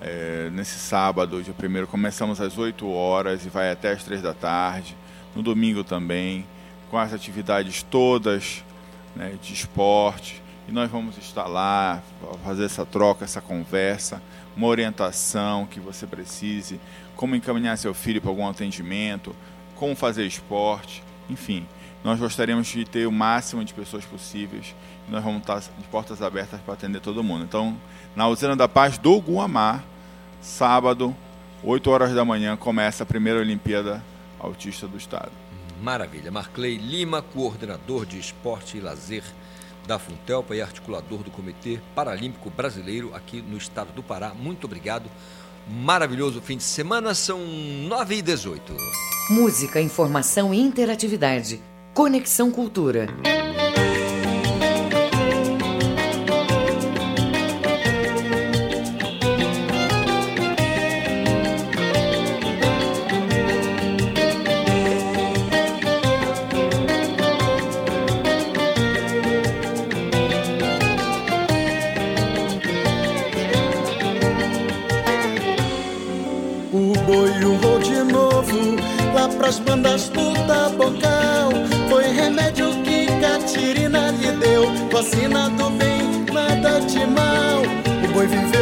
É, nesse sábado, dia primeiro, começamos às 8 horas e vai até às 3 da tarde. No domingo também, com as atividades todas né, de esporte. E nós vamos estar lá, fazer essa troca, essa conversa, uma orientação que você precise, como encaminhar seu filho para algum atendimento, como fazer esporte, enfim. Nós gostaríamos de ter o máximo de pessoas possíveis e nós vamos estar de portas abertas para atender todo mundo. Então, na Usina da Paz do Guamá, sábado, 8 horas da manhã, começa a primeira Olimpíada Autista do Estado. Maravilha. Marclay Lima, coordenador de esporte e lazer da Funtelpa e articulador do Comitê Paralímpico Brasileiro aqui no estado do Pará. Muito obrigado. Maravilhoso fim de semana, são 9 e 18. Música, informação e interatividade. Conexão Cultura. Deu, vacina do bem, nada de mal. O boi viveu,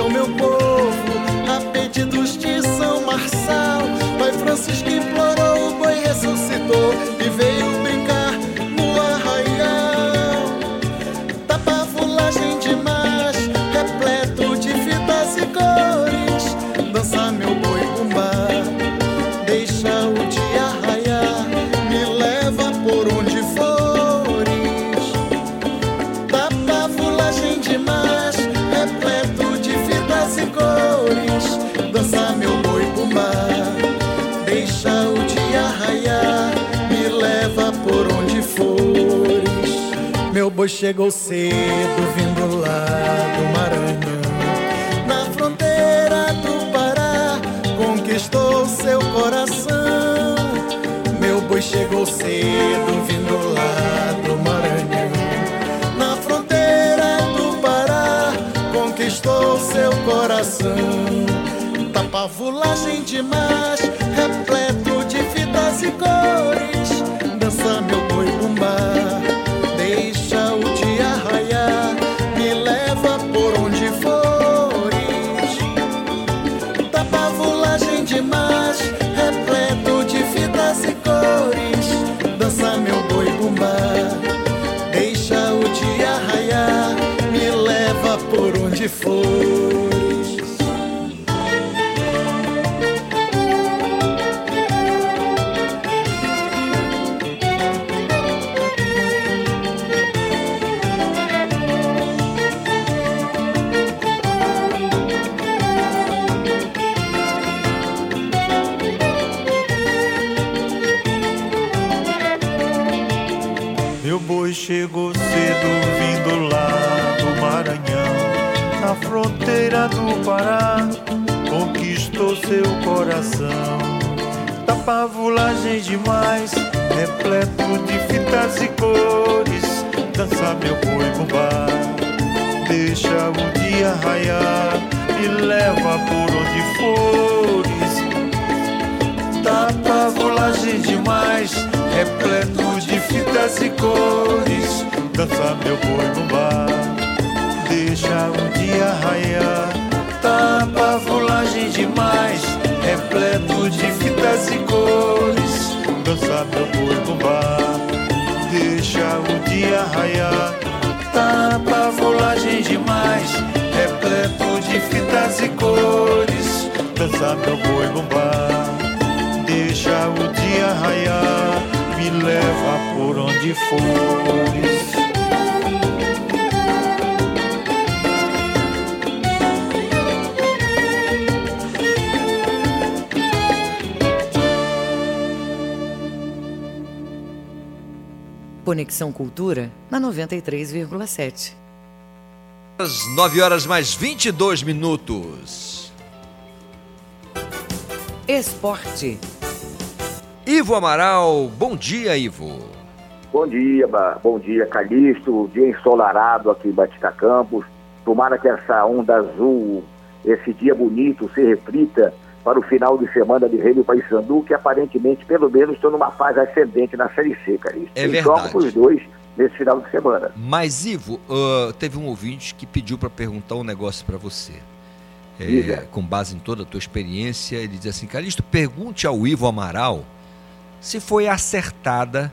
Boi chegou cedo, vindo lá do Maranhão. Na fronteira do Pará, conquistou seu coração. Meu boi chegou cedo, vindo lá do Maranhão. Na fronteira do Pará, conquistou seu coração. Tapavulagem demais, repleto de fitas e cores. Dança meu boi bumbá, fronteira do Pará, conquistou seu coração. Tapavulagem demais, repleto de fitas e cores, dança meu boi bumbá, deixa o dia raiar, me leva por onde fores. Tapavulagem demais, repleto de fitas e cores, dança meu boi bumbá, deixa o dia raiar. Tapavulagem demais, repleto de fitas e cores, dança dança meu boi bumbá. Deixa o dia raiar, tanta folagem demais, repleto de fitas e cores. Dança meu boi bumbá. Deixa o dia raiar, me leva por onde fores. Conexão Cultura na 93,7. Às 9 horas mais 22 minutos. Esporte. Ivo Amaral, bom dia, Ivo. Bom dia, bom dia, Calixto. Dia ensolarado aqui em Batista Campos. Tomara que essa onda azul, esse dia bonito, se reflita para o final de semana de Rei do Paysandu, que aparentemente, pelo menos, estão numa fase ascendente na Série C, Calixto. É Tem verdade. jogo os dois nesse final de semana. Mas, Ivo, ah, teve um ouvinte que pediu para perguntar um negócio para você. É, Diga. com base em toda a tua experiência, ele diz assim: Calixto, pergunte ao Ivo Amaral se foi acertada,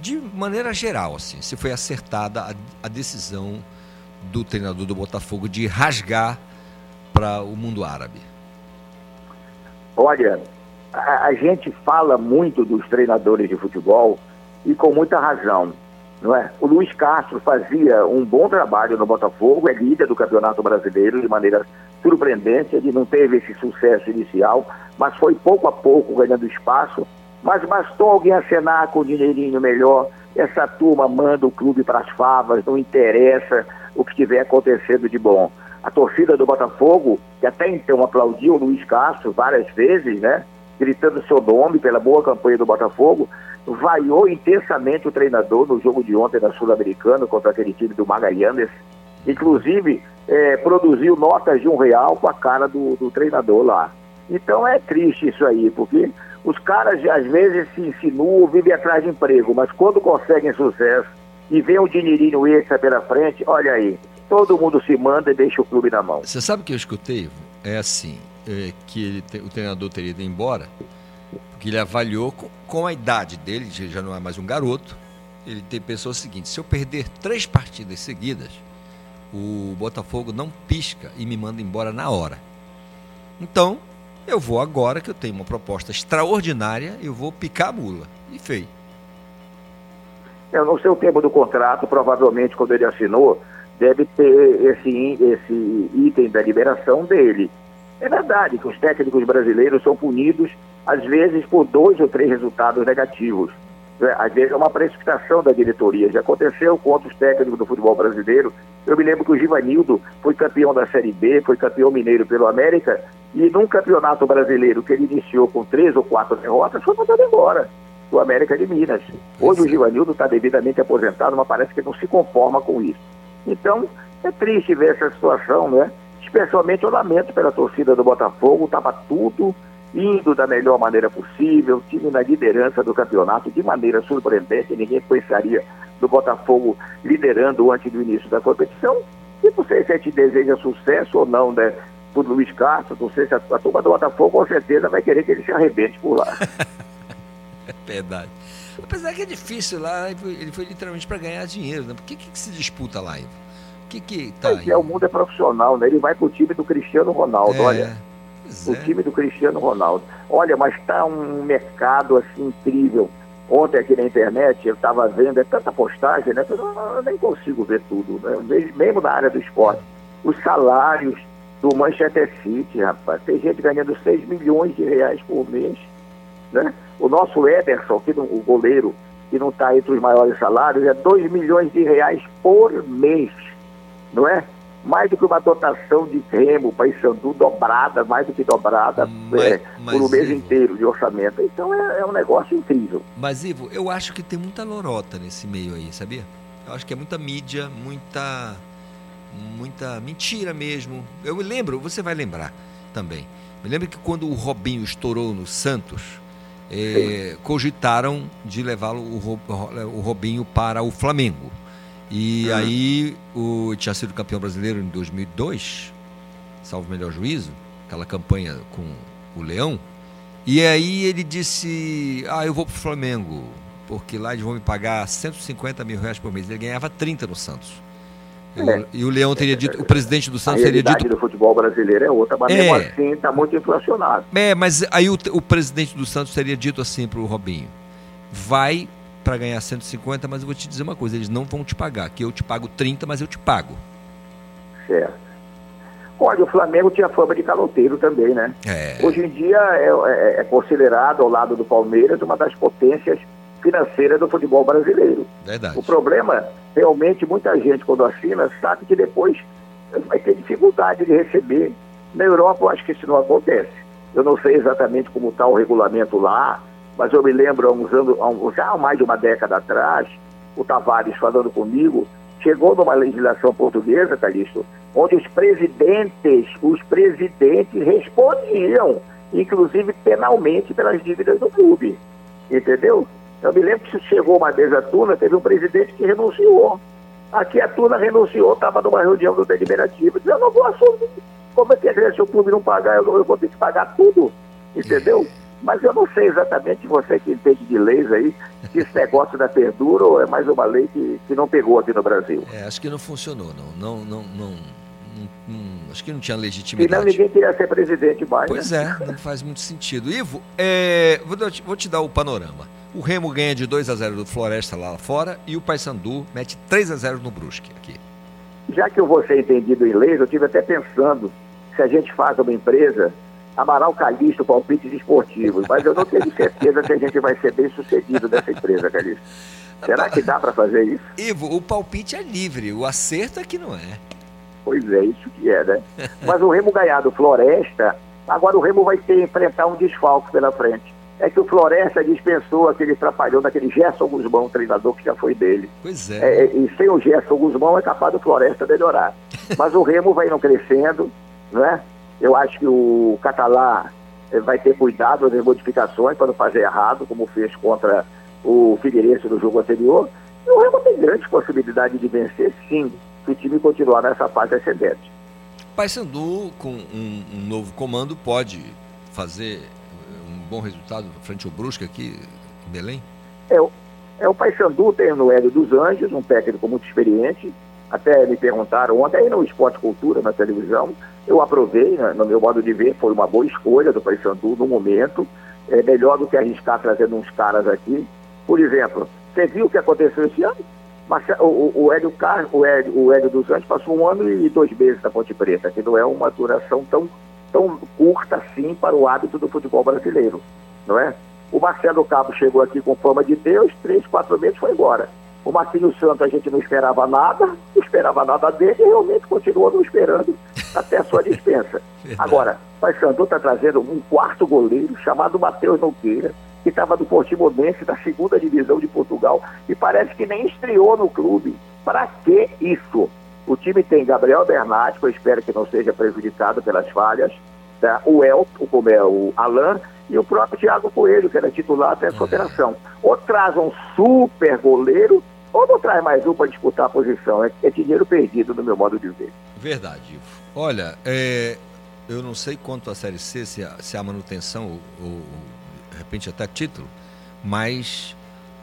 de maneira geral, assim, se foi acertada a, a decisão do treinador do Botafogo de rasgar para o mundo árabe. Olha, a, a gente fala muito dos treinadores de futebol e com muita razão, não é? O Luiz Castro fazia um bom trabalho no Botafogo, é líder do Campeonato Brasileiro de maneira surpreendente, ele não teve esse sucesso inicial, mas foi pouco a pouco ganhando espaço, mas bastou alguém acenar com um dinheirinho melhor, essa turma manda o clube para as favas, não interessa o que estiver acontecendo de bom. A torcida do Botafogo, que até então aplaudiu o Luiz Castro várias vezes, né? Gritando seu nome pela boa campanha do Botafogo, vaiou intensamente o treinador no jogo de ontem na Sul-Americana contra aquele time do Magallanes. Inclusive, eh, produziu notas de um real com a cara do, do treinador lá. Então é triste isso aí, porque os caras às vezes se insinuam, vivem atrás de emprego, mas quando conseguem sucesso e vem um dinheirinho extra pela frente, olha aí, todo mundo se manda e deixa o clube na mão. Você sabe o que eu escutei? É assim, é, que ele o treinador teria ido embora, que ele avaliou com, com a idade dele, já não é mais um garoto, ele te- pensou o seguinte, se eu perder três partidas seguidas, o Botafogo não pisca e me manda embora na hora. Então, eu vou agora que eu tenho uma proposta extraordinária, eu vou picar a mula. E fez. Eu não sei o tempo do contrato, provavelmente quando ele assinou, deve ter esse, esse item da liberação dele. É verdade que os técnicos brasileiros são punidos, às vezes, por dois ou três resultados negativos. É, Às vezes é uma precipitação da diretoria. Já aconteceu com outros técnicos do futebol brasileiro. Eu me lembro que o Givanildo foi campeão da Série B, foi campeão mineiro pelo América, e num campeonato brasileiro que ele iniciou com três ou quatro derrotas, foi mandado embora do América de Minas. Hoje o Givanildo está devidamente aposentado, mas parece que não se conforma com isso. Então, é triste ver essa situação, né? Especialmente eu lamento pela torcida do Botafogo, estava tudo indo da melhor maneira possível, o time na liderança do campeonato de maneira surpreendente, ninguém pensaria do Botafogo liderando antes do início da competição. E não sei se a gente deseja sucesso ou não, né? Por Luiz Castro, não sei se a, a turma do Botafogo com certeza vai querer que ele se arrebente por lá. <laughs> É verdade. Apesar que é difícil lá, ele foi- ele foi literalmente para ganhar dinheiro, né? Por que, que se disputa lá, Ivo? O que que tá Mas é, o mundo é profissional, né? Ele vai pro time do Cristiano Ronaldo, É, olha. O time do Cristiano Ronaldo. Olha, mas está um mercado assim incrível. Ontem aqui na internet eu estava vendo, é tanta postagem, né? que Eu, não- eu nem consigo ver tudo, né? Mesmo- Mesmo na área do esporte. Os salários do Manchester City, rapaz. Tem gente ganhando 6 milhões de reais por mês. Né? O nosso Ederson, que não- o goleiro, que não está entre os maiores salários, é 2 milhões de reais por mês. Não é? Mais do que uma dotação de Remo, Paysandu dobrada, mais do que dobrada é, mas, por um mês Ivo- inteiro de orçamento. Então é, é um negócio incrível. Mas, Ivo, eu acho que tem muita lorota nesse meio aí, sabia? Eu acho que é muita mídia, muita. muita mentira mesmo. Eu me lembro, você vai lembrar também. Me lembro que quando o Robinho estourou no Santos, eh, cogitaram de levá-lo o, Ro- o Robinho para o Flamengo. E Hum. aí o tinha sido campeão brasileiro em 2002, salvo o melhor juízo, aquela campanha com o Leão. E aí ele disse: Ah, eu vou pro Flamengo, porque lá eles vão me pagar 150 mil reais por mês. Ele ganhava 30 no Santos. É. E o Leão teria dito, o presidente do A Santos teria dito. do futebol brasileiro é outra, mas É. mesmo assim está muito inflacionado. É, mas aí o, o presidente do Santos teria dito assim pro Robinho: vai para ganhar 150, mas eu vou te dizer uma coisa, eles não vão te pagar, que eu te pago 30, mas eu te pago. Certo. Olha, o Flamengo tinha fama de caloteiro também, né? É. Hoje em dia é, é- é considerado, ao lado do Palmeiras, uma das potências financeiras do futebol brasileiro. Verdade. O problema, realmente, muita gente, quando assina, sabe que depois vai ter dificuldade de receber. Na Europa, eu acho que isso não acontece. Eu não sei exatamente como está o regulamento lá, mas eu me lembro, há uns anos, há já há mais de uma década atrás, o Tavares falando comigo, chegou numa legislação portuguesa, Calixto, onde os presidentes, os presidentes respondiam, inclusive penalmente, pelas dívidas do clube. Entendeu? Eu me lembro que chegou uma vez a Tuna, teve um presidente que renunciou. Aqui a Tuna renunciou, estava numa reunião do deliberativo, disse, eu não vou assumir. Como é que é, se o clube não pagar, eu, eu vou ter que pagar tudo. Entendeu? Mas eu não sei exatamente, você que entende de leis aí, se esse negócio da perdura ou é mais uma lei que, que não pegou aqui no Brasil. É, acho que não funcionou, não. Não, não, não, não- não- acho que não tinha Senão legitimidade. ninguém queria ser presidente mais. Pois né? é, não faz muito sentido. Ivo, é, vou, vou te dar o panorama. O Remo ganha de 2 a 0 do Floresta lá fora e o Paysandu mete 3 a 0 no Brusque aqui. Já que eu vou ser entendido em leis, eu estive até pensando se a gente faz uma empresa Amaral Calixto Palpites Esportivos, mas eu não tenho certeza que a gente vai ser bem sucedido nessa empresa, Calixto. Será que dá para fazer isso? Ivo, o palpite é livre, o acerto é que não é. Pois é, isso que é, né? Mas o Remo ganhar do Floresta, agora o Remo vai ter que enfrentar um desfalque pela frente. É que o Floresta dispensou aquele trapalhão daquele Gerson Guzmão, treinador que já foi dele. Pois é. É, é, e sem o Gerson Guzmão é capaz do Floresta melhorar. <laughs> Mas o Remo vai não crescendo, né? Eu acho que o Catalá eh, vai ter cuidado das modificações para não fazer errado, como fez contra o Figueirense no jogo anterior. E o Remo tem grandes possibilidades de vencer, sim, se o time continuar nessa fase ascendente. Paysandu, com um, um novo comando, pode fazer bom resultado frente ao Brusque aqui em Belém? É, o- é o Paysandu tem no Hélio dos Anjos, um técnico muito experiente. Até me perguntaram ontem aí no Esporte Cultura, na televisão. Eu aprovei, né, no meu modo de ver, foi uma boa escolha do Paysandu no momento. É melhor do que arriscar trazendo uns caras aqui. Por exemplo, você viu o que aconteceu esse ano? Marce- O, o, o Hélio Car, o Hélio, o Hélio dos Anjos passou um ano e dois meses na Ponte Preta, que não é uma duração tão, tão curta assim para o hábito do futebol brasileiro, não é? O Marcelo Cabo chegou aqui com fama de Deus, três, quatro meses foi embora. O Marquinhos Santos a gente não esperava nada, não esperava nada dele e realmente continuou não esperando até a sua <laughs> dispensa. Agora, o Paysandu está trazendo um quarto goleiro chamado Matheus Nogueira, que estava do Portimonense da segunda divisão de Portugal e parece que nem estreou no clube. Para que isso? O time tem Gabriel Bernardi, que eu espero que não seja prejudicado pelas falhas, tá? o Elton, como é o Alain, e o próprio Thiago Coelho, que era titular até essa operação. Ou traz um super goleiro, ou não traz mais um para disputar a posição. É, é dinheiro perdido, no meu modo de ver. Verdade, Ivo. Olha, é, eu não sei quanto a Série C, se há, se manutenção ou, ou, de repente até título, mas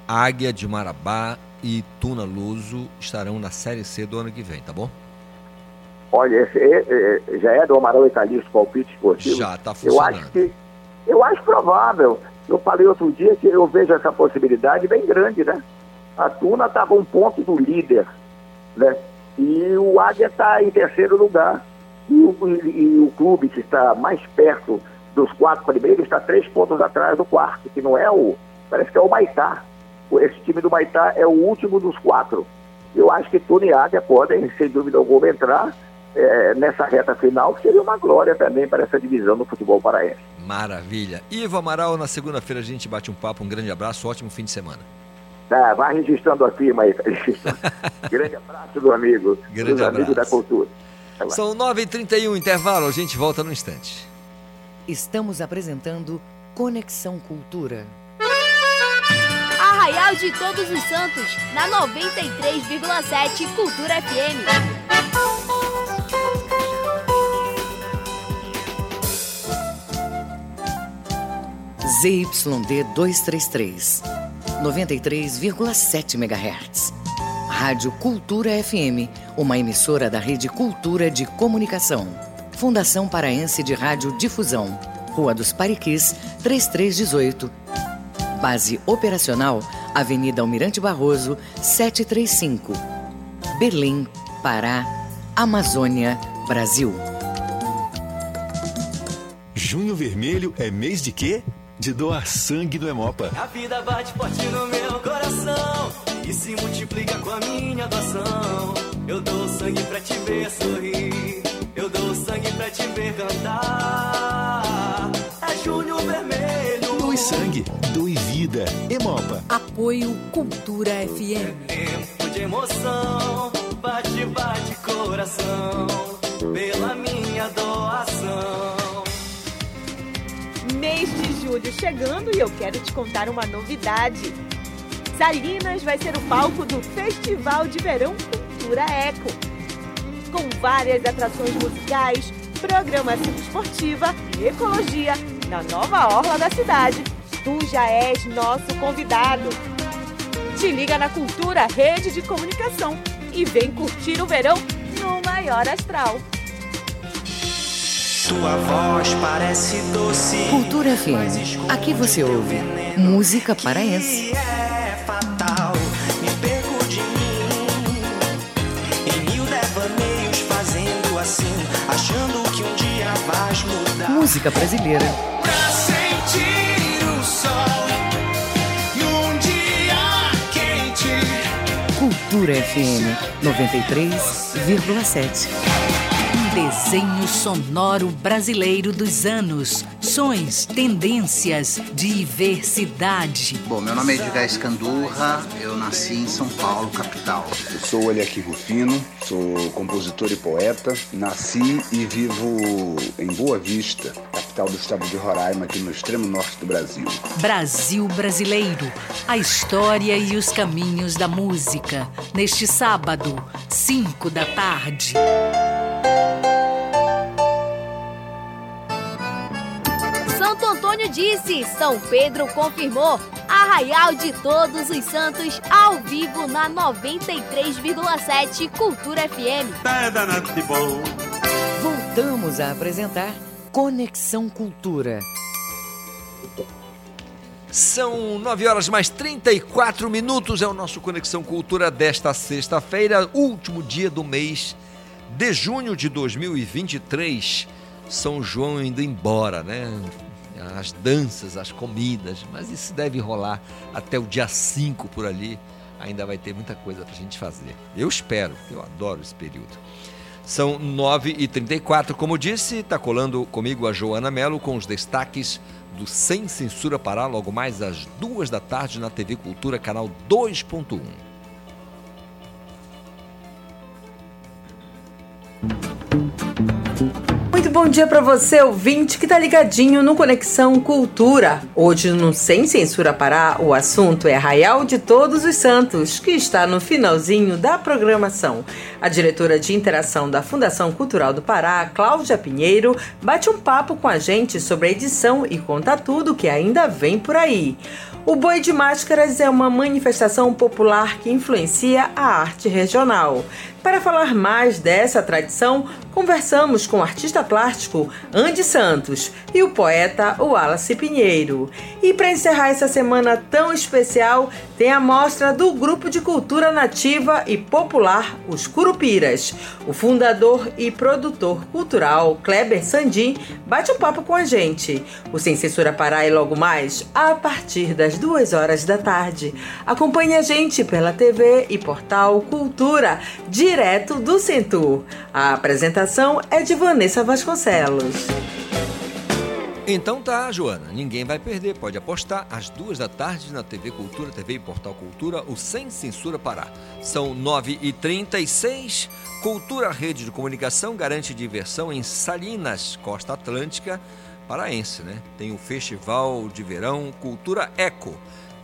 Águia de Marabá e Tuna Luso estarão na Série C do ano que vem, tá bom? Olha, esse é- é- já é do Amaral e Calixto Palpite Esportivo? Já tá Eu funcionando. acho que, eu acho provável. Eu falei outro dia que eu vejo essa possibilidade bem grande, né? A Tuna estava um ponto do líder, né? E o Águia está em terceiro lugar. E o, e- e o clube que está mais perto dos quatro primeiros está três pontos atrás do quarto, que não é o. Parece que é o Maitá. Esse time do Maitá é o último dos quatro. Eu acho que Tuna e Águia podem, sem dúvida alguma, entrar eh, nessa reta final, que seria uma glória também para essa divisão do futebol paraense. Maravilha. Ivo Amaral, na segunda-feira a gente bate um papo. Um grande abraço, ótimo fim de semana. Tá, vai registrando a firma aí. <laughs> Grande abraço do amigo. <laughs> Grande dos amigos da abraço. cultura. São 9h31, intervalo, a gente volta no instante. Estamos apresentando Conexão Cultura. Arraial de Todos os Santos, na 93,7 Cultura FM. ZYD 233, 93,7 MHz. Rádio Cultura FM, uma emissora da Rede Cultura de Comunicação. Fundação Paraense de Rádio Difusão, Rua dos Pariquis, 3318. Base operacional, Avenida Almirante Barroso, 735. Berlim, Pará, Amazônia, Brasil. Junho Vermelho é mês de quê? De doar sangue do Hemopa. A vida bate forte no meu coração e se multiplica com a minha doação. Eu dou sangue pra te ver sorrir, eu dou sangue pra te ver cantar. É junho vermelho. Doe sangue, doe vida. Hemopa. Apoio Cultura FM. Tempo de emoção, bate, bate coração, pela minha doação. Mês de julho chegando e eu quero te contar uma novidade. Salinas vai ser o palco do Festival de Verão Cultura Eco. Com várias atrações musicais, programação esportiva e ecologia na nova orla da cidade. Tu já és nosso convidado. Te liga na Cultura Rede de Comunicação e vem curtir o verão no maior astral. Tua voz parece doce. Cultura FM. Aqui você ouve música paraense. É fatal, me perco de mim. Em mil devaneios fazendo assim, achando que um dia vais mudar. Música brasileira. Cultura FM 93,7. Um desenho sonoro brasileiro dos anos. Sons, tendências, diversidade. Bom, meu nome é Edgar Escandurra, eu nasci em São Paulo, capital. Eu sou o Eliakim Rufino, sou compositor e poeta. Nasci e vivo em Boa Vista, capital do estado de Roraima, aqui no extremo norte do Brasil. Brasil Brasileiro. A história e os caminhos da música. Neste sábado, 5 da tarde. Disse, São Pedro confirmou. Arraial de Todos os Santos, ao vivo na 93,7 Cultura FM. Voltamos a apresentar Conexão Cultura. São 9 horas mais 34 minutos, é o nosso Conexão Cultura desta sexta-feira, último dia do mês de junho de 2023. São João indo embora, né? As danças, as comidas, mas isso deve rolar até o dia 5 por ali. Ainda vai ter muita coisa pra gente fazer. Eu espero, eu adoro esse período. São 9h34, como disse, está colando comigo a Joana Melo com os destaques do Sem Censura Pará, logo mais às duas da tarde na TV Cultura, canal 2.1. Muito bom dia para você, ouvinte, que tá ligadinho no Conexão Cultura. Hoje no Sem Censura Pará, o assunto é Arraial de Todos os Santos, que está no finalzinho da programação. A diretora de interação da Fundação Cultural do Pará, Cláudia Pinheiro, bate um papo com a gente sobre a edição e conta tudo que ainda vem por aí. O Boi de Máscaras é uma manifestação popular que influencia a arte regional. Para falar mais dessa tradição, conversamos com o artista plástico Andy Santos e o poeta Wallace Pinheiro. E para encerrar essa semana tão especial, tem a mostra do Grupo de Cultura Nativa e Popular Os Curupiras. O fundador e produtor cultural Kleber Sandim bate um papo com a gente. O Sem Censura Pará e logo mais a partir das duas horas da tarde. Acompanhe a gente pela TV e portal Cultura, direto do Centur. A apresentação é de Vanessa Vasconcelos. Então tá, Joana, ninguém vai perder, pode apostar às duas da tarde na TV Cultura, TV e Portal Cultura, o Sem Censura Pará. São 9h36, Cultura Rede de Comunicação garante diversão em Salinas, Costa Atlântica, paraense, né? Tem o Festival de Verão Cultura Eco.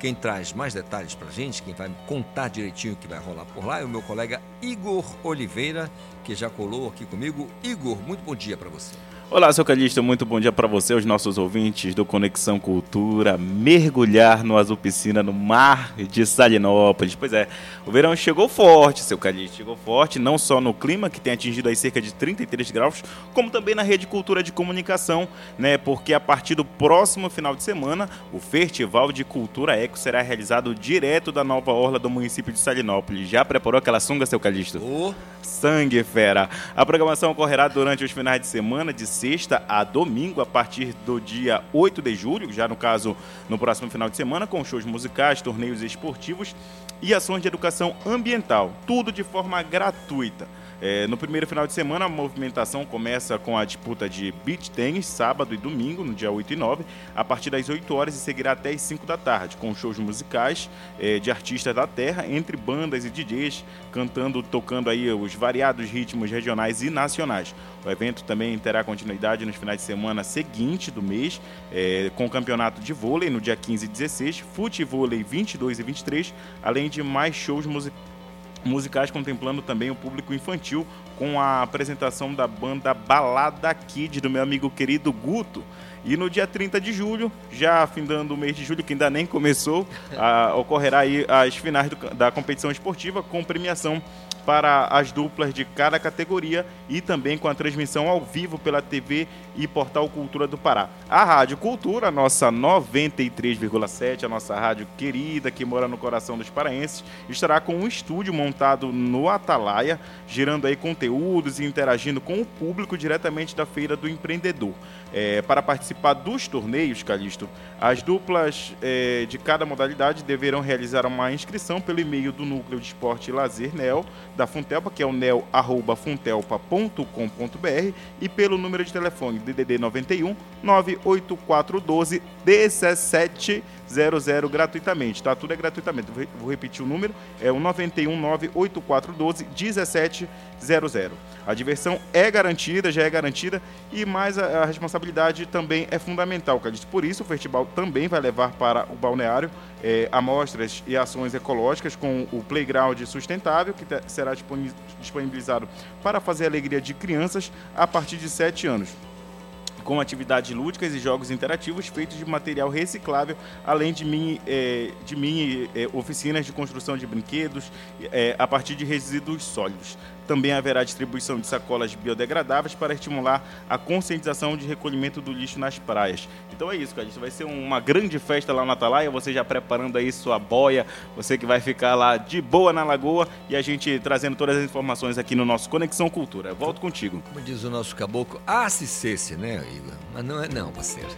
Quem traz mais detalhes pra gente, quem vai contar direitinho o que vai rolar por lá é o meu colega Igor Oliveira, que já colou aqui comigo. Igor, muito bom dia para você. Olá, seu Calixto, muito bom dia para você, os nossos ouvintes do Conexão Cultura. Mergulhar no azul piscina no mar de Salinópolis. Pois é, o verão chegou forte, seu Calixto, chegou forte, não só no clima, que tem atingido aí cerca de 33 graus, como também na rede Cultura de Comunicação, né? Porque a partir do próximo final de semana, o Festival de Cultura Eco será realizado direto da nova orla do município de Salinópolis. Já preparou aquela sunga, seu Calixto? Oh. Sangue, fera! A programação ocorrerá durante os finais de semana de sexta a domingo, a partir do dia 8 de julho, já no caso no próximo final de semana, com shows musicais, torneios esportivos e ações de educação ambiental, tudo de forma gratuita. É, no primeiro final de semana, a movimentação começa com a disputa de beach tênis, sábado e domingo, no dia 8 e 9, a partir das 8 horas e seguirá até as 5 da tarde, com shows musicais é, de artistas da terra, entre bandas e DJs, cantando, tocando aí os variados ritmos regionais e nacionais. O evento também terá continuidade nos finais de semana seguinte do mês, é, com o campeonato de vôlei no dia 15 e 16, futevôlei 22 e 23, além de mais shows musicais musicais contemplando também o público infantil com a apresentação da banda Balada Kid do meu amigo querido Guto. E no dia 30 de julho, já findando o mês de julho, que ainda nem começou, a, <laughs> ocorrerá aí as finais do, da competição esportiva com premiação para as duplas de cada categoria e também com a transmissão ao vivo pela TV e portal Cultura do Pará. A Rádio Cultura, nossa 93,7, a nossa rádio querida que mora no coração dos paraenses, estará com um estúdio montado no Atalaia, gerando aí conteúdos e interagindo com o público diretamente da Feira do Empreendedor. É, para participar dos torneios, Calixto, as duplas é, de cada modalidade deverão realizar uma inscrição pelo e-mail do Núcleo de Esporte e Lazer NEL da Funtelpa, que é o nel@funtelpa.com.br e pelo número de telefone DDD 91 98412 1700 gratuitamente, tá? Tudo é gratuitamente. Vou repetir o número, é o 91 98412 1700. A diversão é garantida, já é garantida e mais a, a responsabilidade também é fundamental, Calixto. Por isso, o festival também vai levar para o balneário é, amostras e ações ecológicas com o Playground Sustentável, que será disponibilizado para fazer a alegria de crianças a partir de 7 anos com atividades lúdicas e jogos interativos feitos de material reciclável, além de mini, é, de mini é, oficinas de construção de brinquedos é, a partir de resíduos sólidos. Também haverá distribuição de sacolas biodegradáveis para estimular a conscientização de recolhimento do lixo nas praias. Então é isso, cara. Isso vai ser uma grande festa lá na Atalaia. Você já preparando aí sua boia, você que vai ficar lá de boa na lagoa e a gente trazendo todas as informações aqui no nosso Conexão Cultura. Volto contigo. Como diz o nosso caboclo, cesse, né, Igor? Mas não é não, parceiro.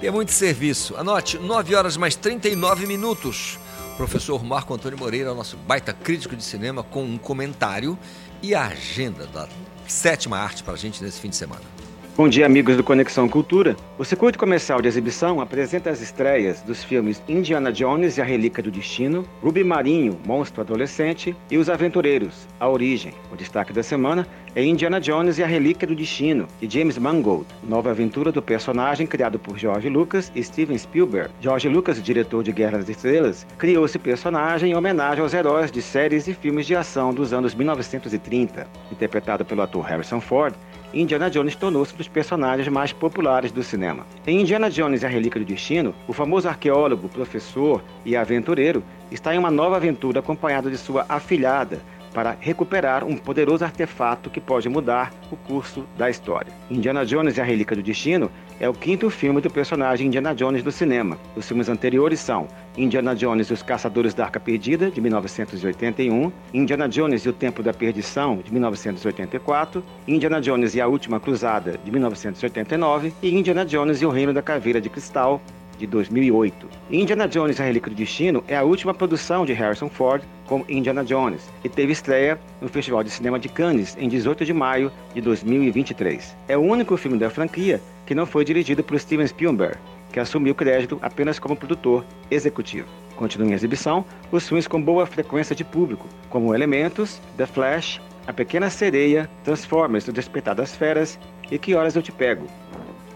Tem muito serviço. Anote, 9 horas mais 39 minutos. Professor Marco Antônio Moreira, nosso baita crítico de cinema, com um comentário e a agenda da sétima arte para a gente nesse fim de semana. Bom dia, amigos do Conexão Cultura. O circuito comercial de exibição apresenta as estreias dos filmes Indiana Jones e a Relíquia do Destino, Ruby Marinho, Monstro Adolescente e Os Aventureiros, A Origem. O destaque da semana é Indiana Jones e a Relíquia do Destino, de James Mangold, nova aventura do personagem criado por George Lucas e Steven Spielberg. George Lucas, diretor de Guerra das Estrelas, criou esse personagem em homenagem aos heróis de séries e filmes de ação dos anos 1930. Interpretado pelo ator Harrison Ford, Indiana Jones tornou-se um dos personagens mais populares do cinema. Em Indiana Jones e a Relíquia do Destino, o famoso arqueólogo, professor e aventureiro está em uma nova aventura acompanhado de sua afilhada, para recuperar um poderoso artefato que pode mudar o curso da história. Indiana Jones e a Relíquia do Destino é o quinto filme do personagem Indiana Jones no cinema. Os filmes anteriores são Indiana Jones e os Caçadores da Arca Perdida, de 1981, Indiana Jones e o Templo da Perdição, de 1984, Indiana Jones e a Última Cruzada, de 1989 e Indiana Jones e o Reino da Caveira de Cristal, de 2008. Indiana Jones a Relíquia do Destino é a última produção de Harrison Ford como Indiana Jones e teve estreia no Festival de Cinema de Cannes em 18 de maio de 2023. É o único filme da franquia que não foi dirigido por Steven Spielberg, que assumiu o crédito apenas como produtor executivo. Continuam em exibição os filmes com boa frequência de público, como Elementos, The Flash, A Pequena Sereia, Transformers, O Despertar das Feras e Que Horas Eu Te Pego.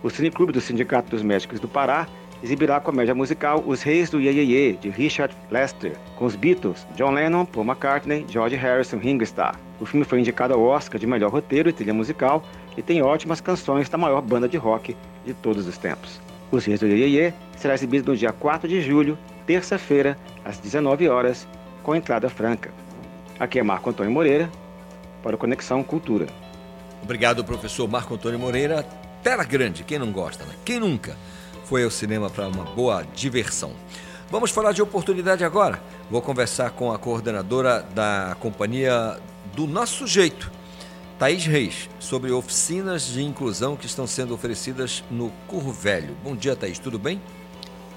O Cineclube do Sindicato dos Médicos do Pará exibirá a comédia musical Os Reis do Ye, Ye, Ye de Richard Lester, com os Beatles, John Lennon, Paul McCartney, George Harrison Ringo Starr. O filme foi indicado ao Oscar de melhor roteiro e trilha musical e tem ótimas canções da maior banda de rock de todos os tempos. Os Reis do Ye, Ye, Ye será exibido no dia 4 de julho, terça-feira, às 19 horas, com entrada franca. Aqui é Marco Antônio Moreira, para o Conexão Cultura. Obrigado, professor Marco Antônio Moreira. Tela grande, quem não gosta, né? Quem nunca foi ao cinema para uma boa diversão? Vamos falar de oportunidade agora. Vou conversar com a coordenadora da companhia do Nosso Jeito, Thaís Reis, sobre oficinas de inclusão que estão sendo oferecidas no Curro Velho. Bom dia, Thaís, tudo bem?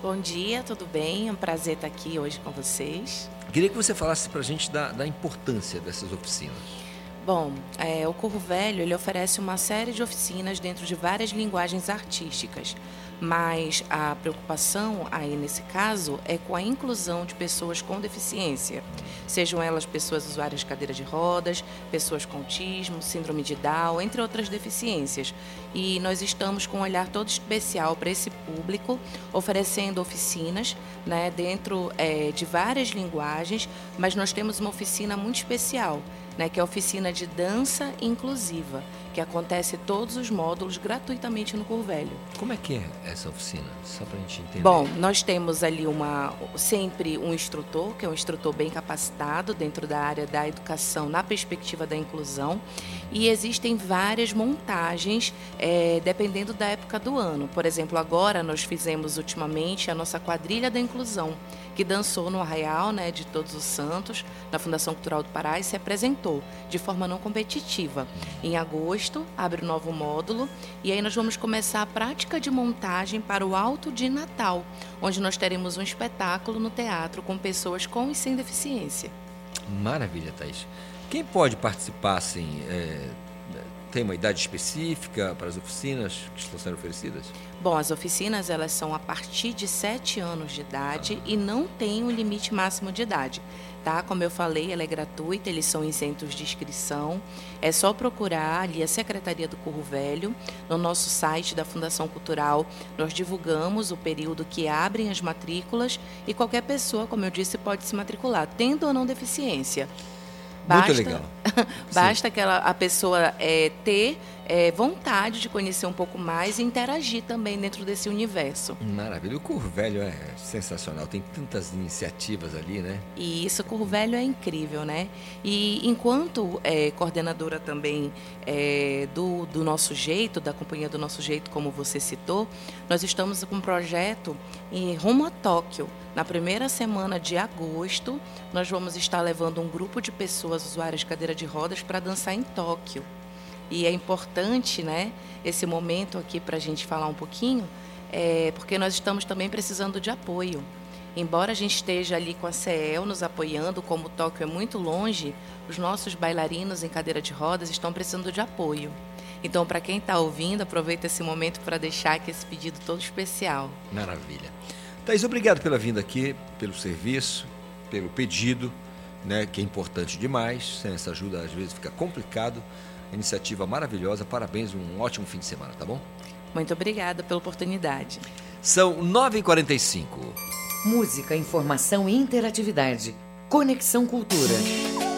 Bom dia, tudo bem? É um prazer estar aqui hoje com vocês. Queria que você falasse para a gente da, da importância dessas oficinas. Bom, é, o Corro Velho ele oferece uma série de oficinas dentro de várias linguagens artísticas, mas a preocupação aí nesse caso é com a inclusão de pessoas com deficiência, sejam elas pessoas usuárias de cadeira de rodas, pessoas com autismo, síndrome de Down, entre outras deficiências. E nós estamos com um olhar todo especial para esse público, oferecendo oficinas né, dentro é, de várias linguagens, mas nós temos uma oficina muito especial né, que é a oficina de dança inclusiva, que acontece todos os módulos gratuitamente no Curvelho. Como é que é essa oficina? Só para a gente entender. Bom, nós temos ali uma sempre um instrutor, que é um instrutor bem capacitado dentro da área da educação na perspectiva da inclusão, e existem várias montagens é, dependendo da época do ano. Por exemplo, agora nós fizemos ultimamente a nossa quadrilha da inclusão que dançou no Arraial né, de Todos os Santos, na Fundação Cultural do Pará, e se apresentou de forma não competitiva. Em agosto, abre o um novo módulo, e aí nós vamos começar a prática de montagem para o Alto de Natal, onde nós teremos um espetáculo no teatro com pessoas com e sem deficiência. Maravilha, Thaís. Quem pode participar, assim, é, tem uma idade específica para as oficinas que estão sendo oferecidas? Bom, as oficinas elas são a partir de 7 anos de idade e não tem um limite máximo de idade. Tá? Como eu falei, ela é gratuita, eles são isentos de inscrição. É só procurar ali a Secretaria do Curro Velho. No nosso site da Fundação Cultural, nós divulgamos o período que abrem as matrículas e qualquer pessoa, como eu disse, pode se matricular, tendo ou não deficiência. Basta, Muito legal. <laughs> basta que ela, a pessoa é, ter é, vontade de conhecer um pouco mais e interagir também dentro desse universo. Maravilha. O Curro Velho é sensacional, tem tantas iniciativas ali, né? E isso, o Curro Velho é incrível, né? E enquanto é, coordenadora também é, do, do Nosso Jeito, da Companhia do Nosso Jeito, como você citou, nós estamos com um projeto em rumo a Tóquio. Na primeira semana de agosto, nós vamos estar levando um grupo de pessoas usuárias de cadeira de rodas para dançar em Tóquio. E é importante, né, esse momento aqui para a gente falar um pouquinho, é, porque nós estamos também precisando de apoio. Embora a gente esteja ali com a CEL nos apoiando, como Tóquio é muito longe, os nossos bailarinos em cadeira de rodas estão precisando de apoio. Então, para quem está ouvindo, aproveita esse momento para deixar aqui esse pedido todo especial. Maravilha. Thaís, obrigado pela vinda aqui, pelo serviço, pelo pedido, né, que é importante demais. Sem essa ajuda, às vezes fica complicado. Iniciativa maravilhosa, parabéns, um ótimo fim de semana, tá bom? Muito obrigada pela oportunidade. São 9h45. Música, informação e interatividade. Conexão Cultura.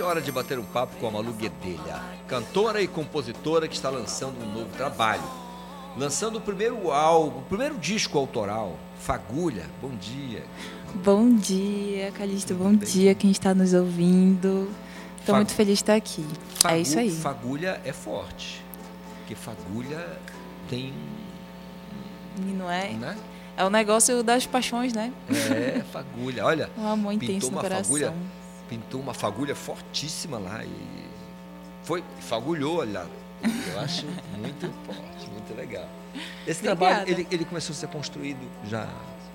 9h46, hora de bater um papo com a Malu Guedelha, cantora e compositora que está lançando um novo trabalho. Lançando o primeiro álbum, o primeiro disco autoral, Fagulha. Bom dia. Bom dia, Calixto. Bom dia quem está nos ouvindo. Estou Fa- muito feliz de estar aqui. Fagu- É isso aí. Fagulha é forte. Porque fagulha tem. E não é? Né? É o negócio das paixões, né? É, fagulha. Olha. <laughs> Um amor intenso no coração. fagulha. Pintou uma fagulha fortíssima lá e foi, fagulhou, olha. Eu acho muito forte, muito legal. Esse Obrigada. trabalho, ele, ele começou a ser construído já,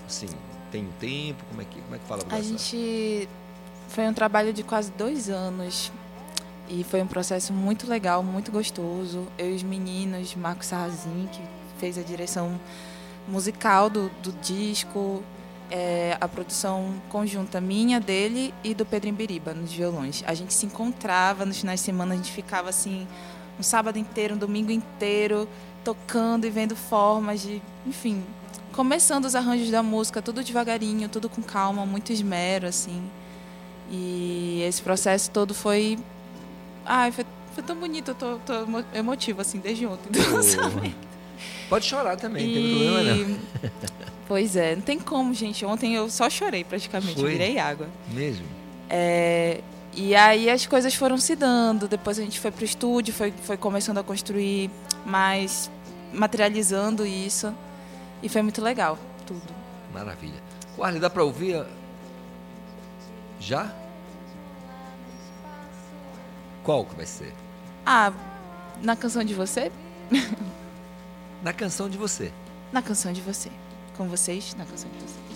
assim, tem um tempo? Como é que, como é que fala A gente foi um trabalho de quase dois anos e foi um processo muito legal, muito gostoso. Eu e os meninos, Marcos Sarrazin, que fez a direção musical do, do disco, é, a produção conjunta minha, dele e do Pedro Imbiriba nos violões. A gente se encontrava nos finais de semana, a gente ficava assim um sábado inteiro, um domingo inteiro, tocando e vendo formas de, enfim, começando os arranjos da música, tudo devagarinho, tudo com calma, muito esmero, assim. E esse processo todo foi. Ai, foi, foi tão bonito, eu tô, tô emo- emotiva, assim, desde ontem <laughs> do lançamento. Pode chorar também, não tem E- problema não. Pois é, não tem como, gente. Ontem eu só chorei praticamente, Foi? virei água. Mesmo? É, e aí as coisas foram se dando. Depois a gente foi pro estúdio, foi, foi começando a construir mais, materializando isso. E foi muito legal, tudo. Maravilha. Warley, dá pra ouvir? Já? Qual que vai ser? Ah, na canção de você? Na canção de você. Na canção de você. Com vocês, na canção de você.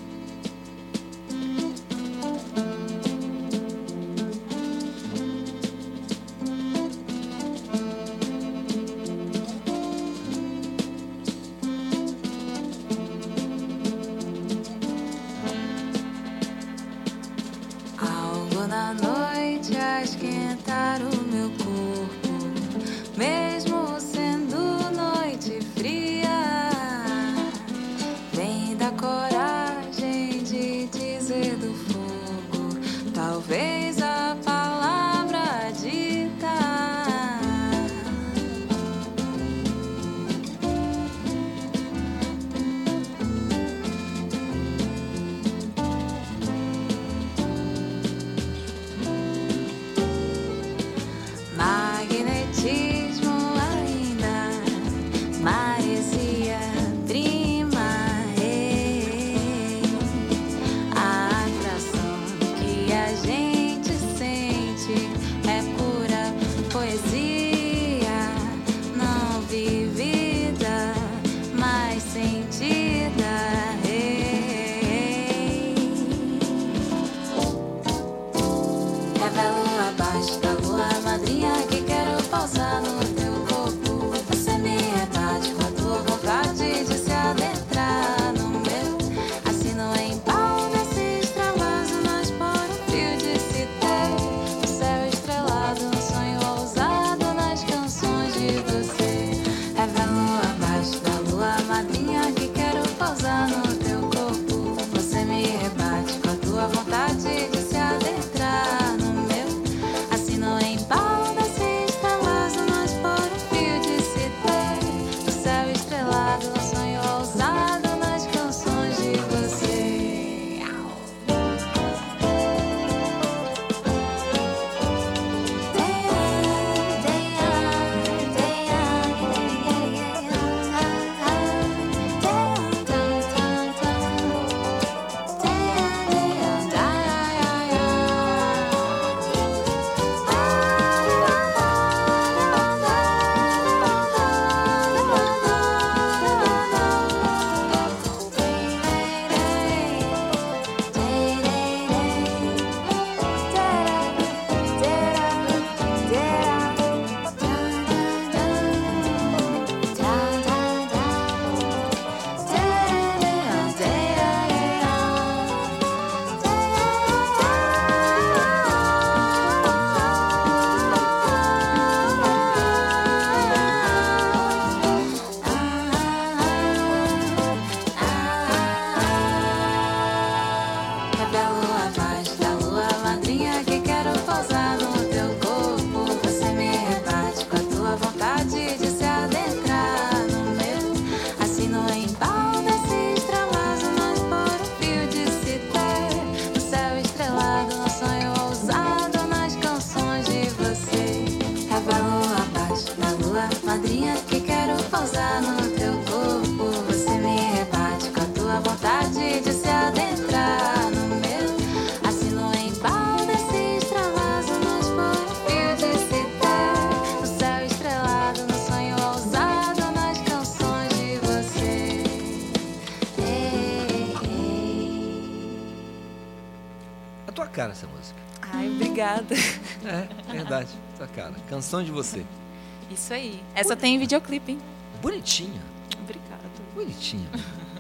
Verdade. Tua cara. Canção de você. <laughs> Isso aí. Essa tem videoclipe, hein? Bonitinha. Obrigada. Bonitinha.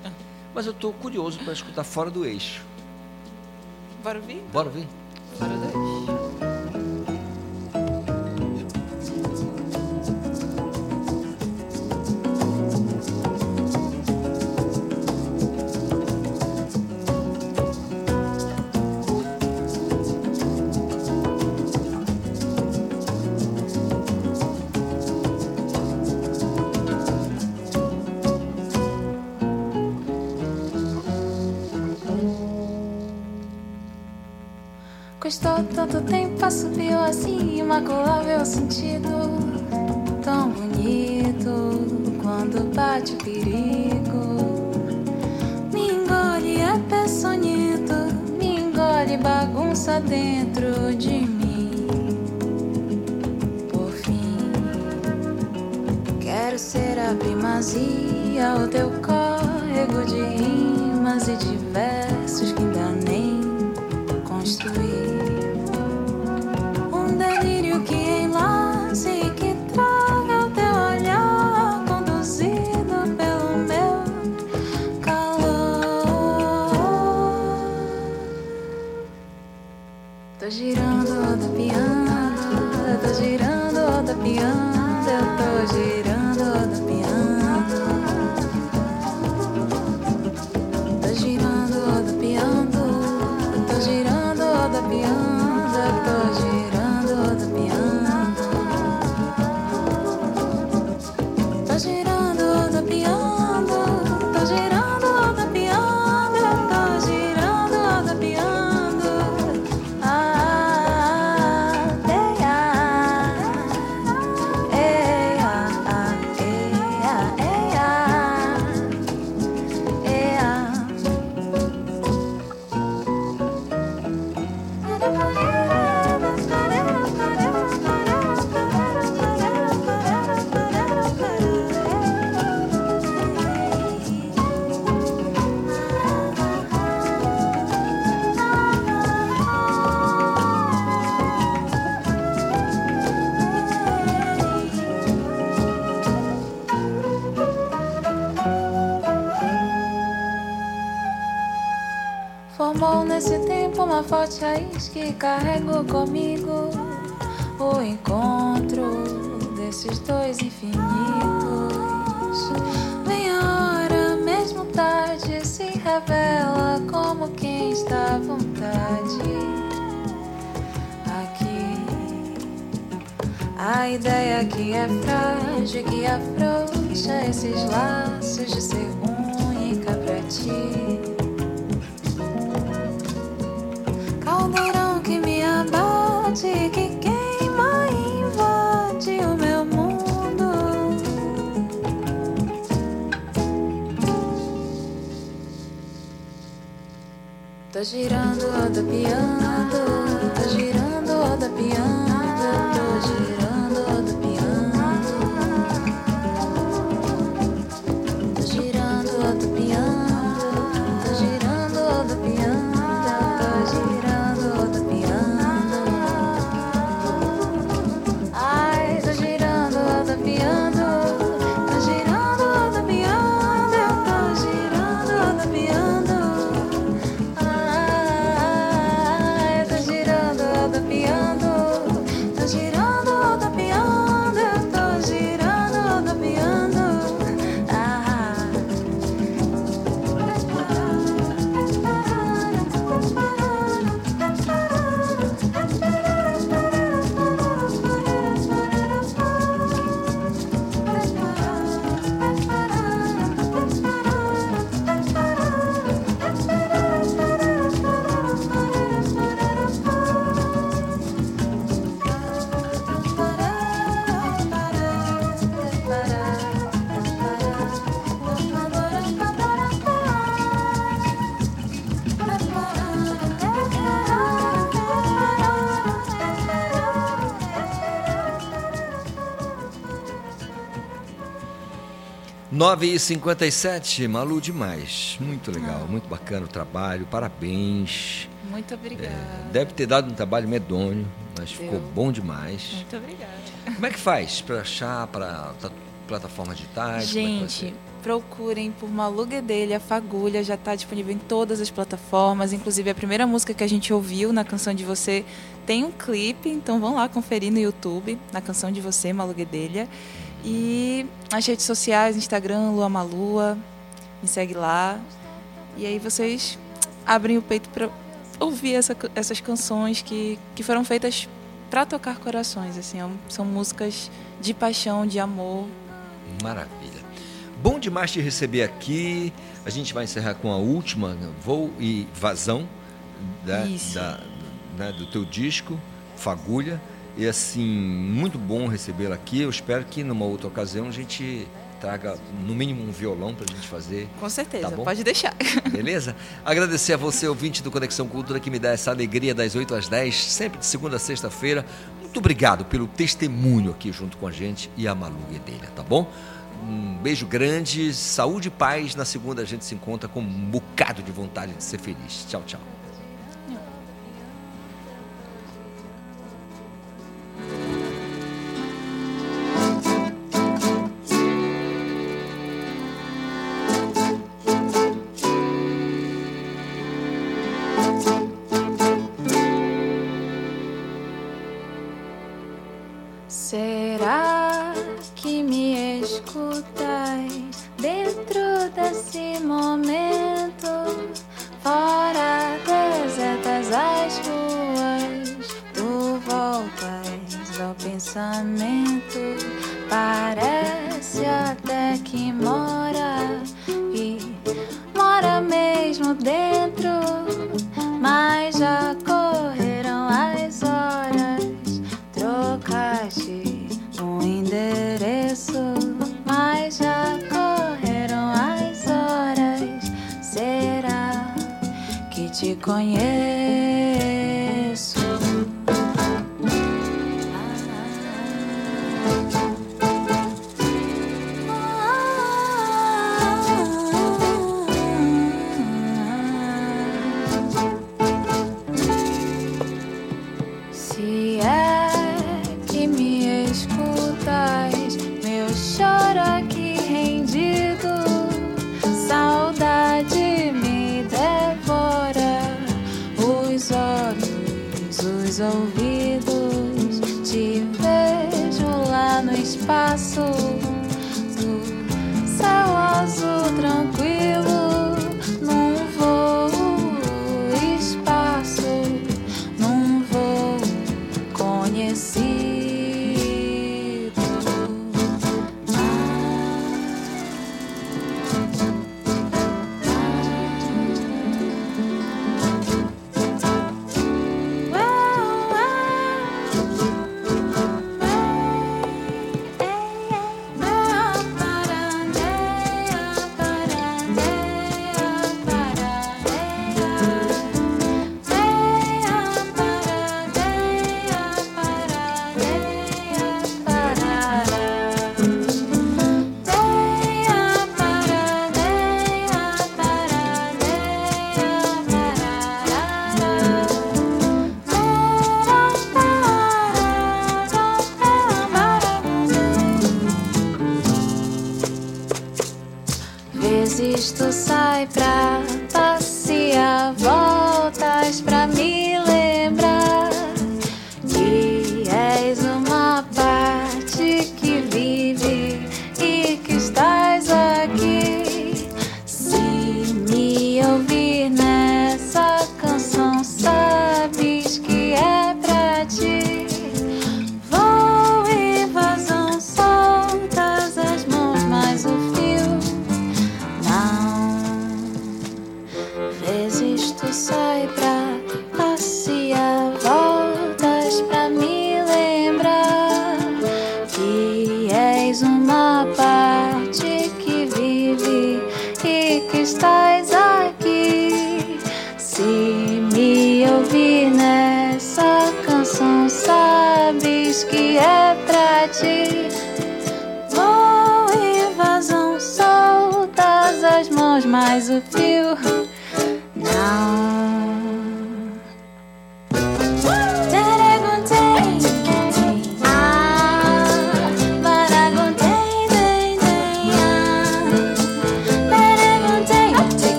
<laughs> Mas eu tô curioso para escutar Fora do Eixo. Bora ouvir? Bora ver? Fora do eixo. Subir assim, imaculável sentido. Tão bonito quando bate o perigo. Me engole é peçonhento, me engole bagunça dentro de mim. Por fim, quero ser a primazia, o teu raiz que carrego comigo o encontro desses dois infinitos. Vem a hora, mesmo tarde, se revela como quem está à vontade. Aqui, a ideia que é frágil, que afrouxa esses laços de ser única pra ti. Girando, tô piando, tô girando, tô piando, tô girando, 9h57, Malu, demais. Muito legal, muito bacana o trabalho, parabéns. Muito obrigada. É, deve ter dado um trabalho medonho, mas Deu. ficou bom demais. Muito obrigada. Como é que faz para achar para plataformas digitais? É Gente, ser? procurem por Malu Guedelha, Fagulha, já está disponível em todas as plataformas, inclusive a primeira música que a gente ouviu na Canção de Você tem um clipe, então vão lá conferir no YouTube, na Canção de Você, Malu Guedelha. E nas redes sociais, Instagram, Lua Malua, me segue lá. E aí vocês abrem o peito para ouvir essa- essas canções que, que foram feitas para tocar corações, assim, é são músicas de paixão, de amor, Maravilha. Bom demais te receber aqui. A gente vai encerrar com a última, né, Voo e Vazão, da, Isso. da- né, do teu disco, Fagulha. E assim, muito bom recebê-la aqui. Eu espero que numa outra ocasião a gente traga no mínimo um violão pra gente fazer. Com certeza, Tá pode deixar. <laughs> Beleza? Agradecer a você, ouvinte do Conexão Cultura, que me dá essa alegria das 8 às 10, sempre de segunda a sexta-feira. Muito obrigado pelo testemunho aqui junto com a gente e a Malu Guedelha, tá bom? Um beijo grande, saúde e paz. Na segunda a gente se encontra com um bocado de vontade de ser feliz. Tchau, tchau. Pensamento. Parece até que mora e mora mesmo dentro, mas já correram as horas. Trocaste um endereço, mas já correram as horas. Será que te conheço?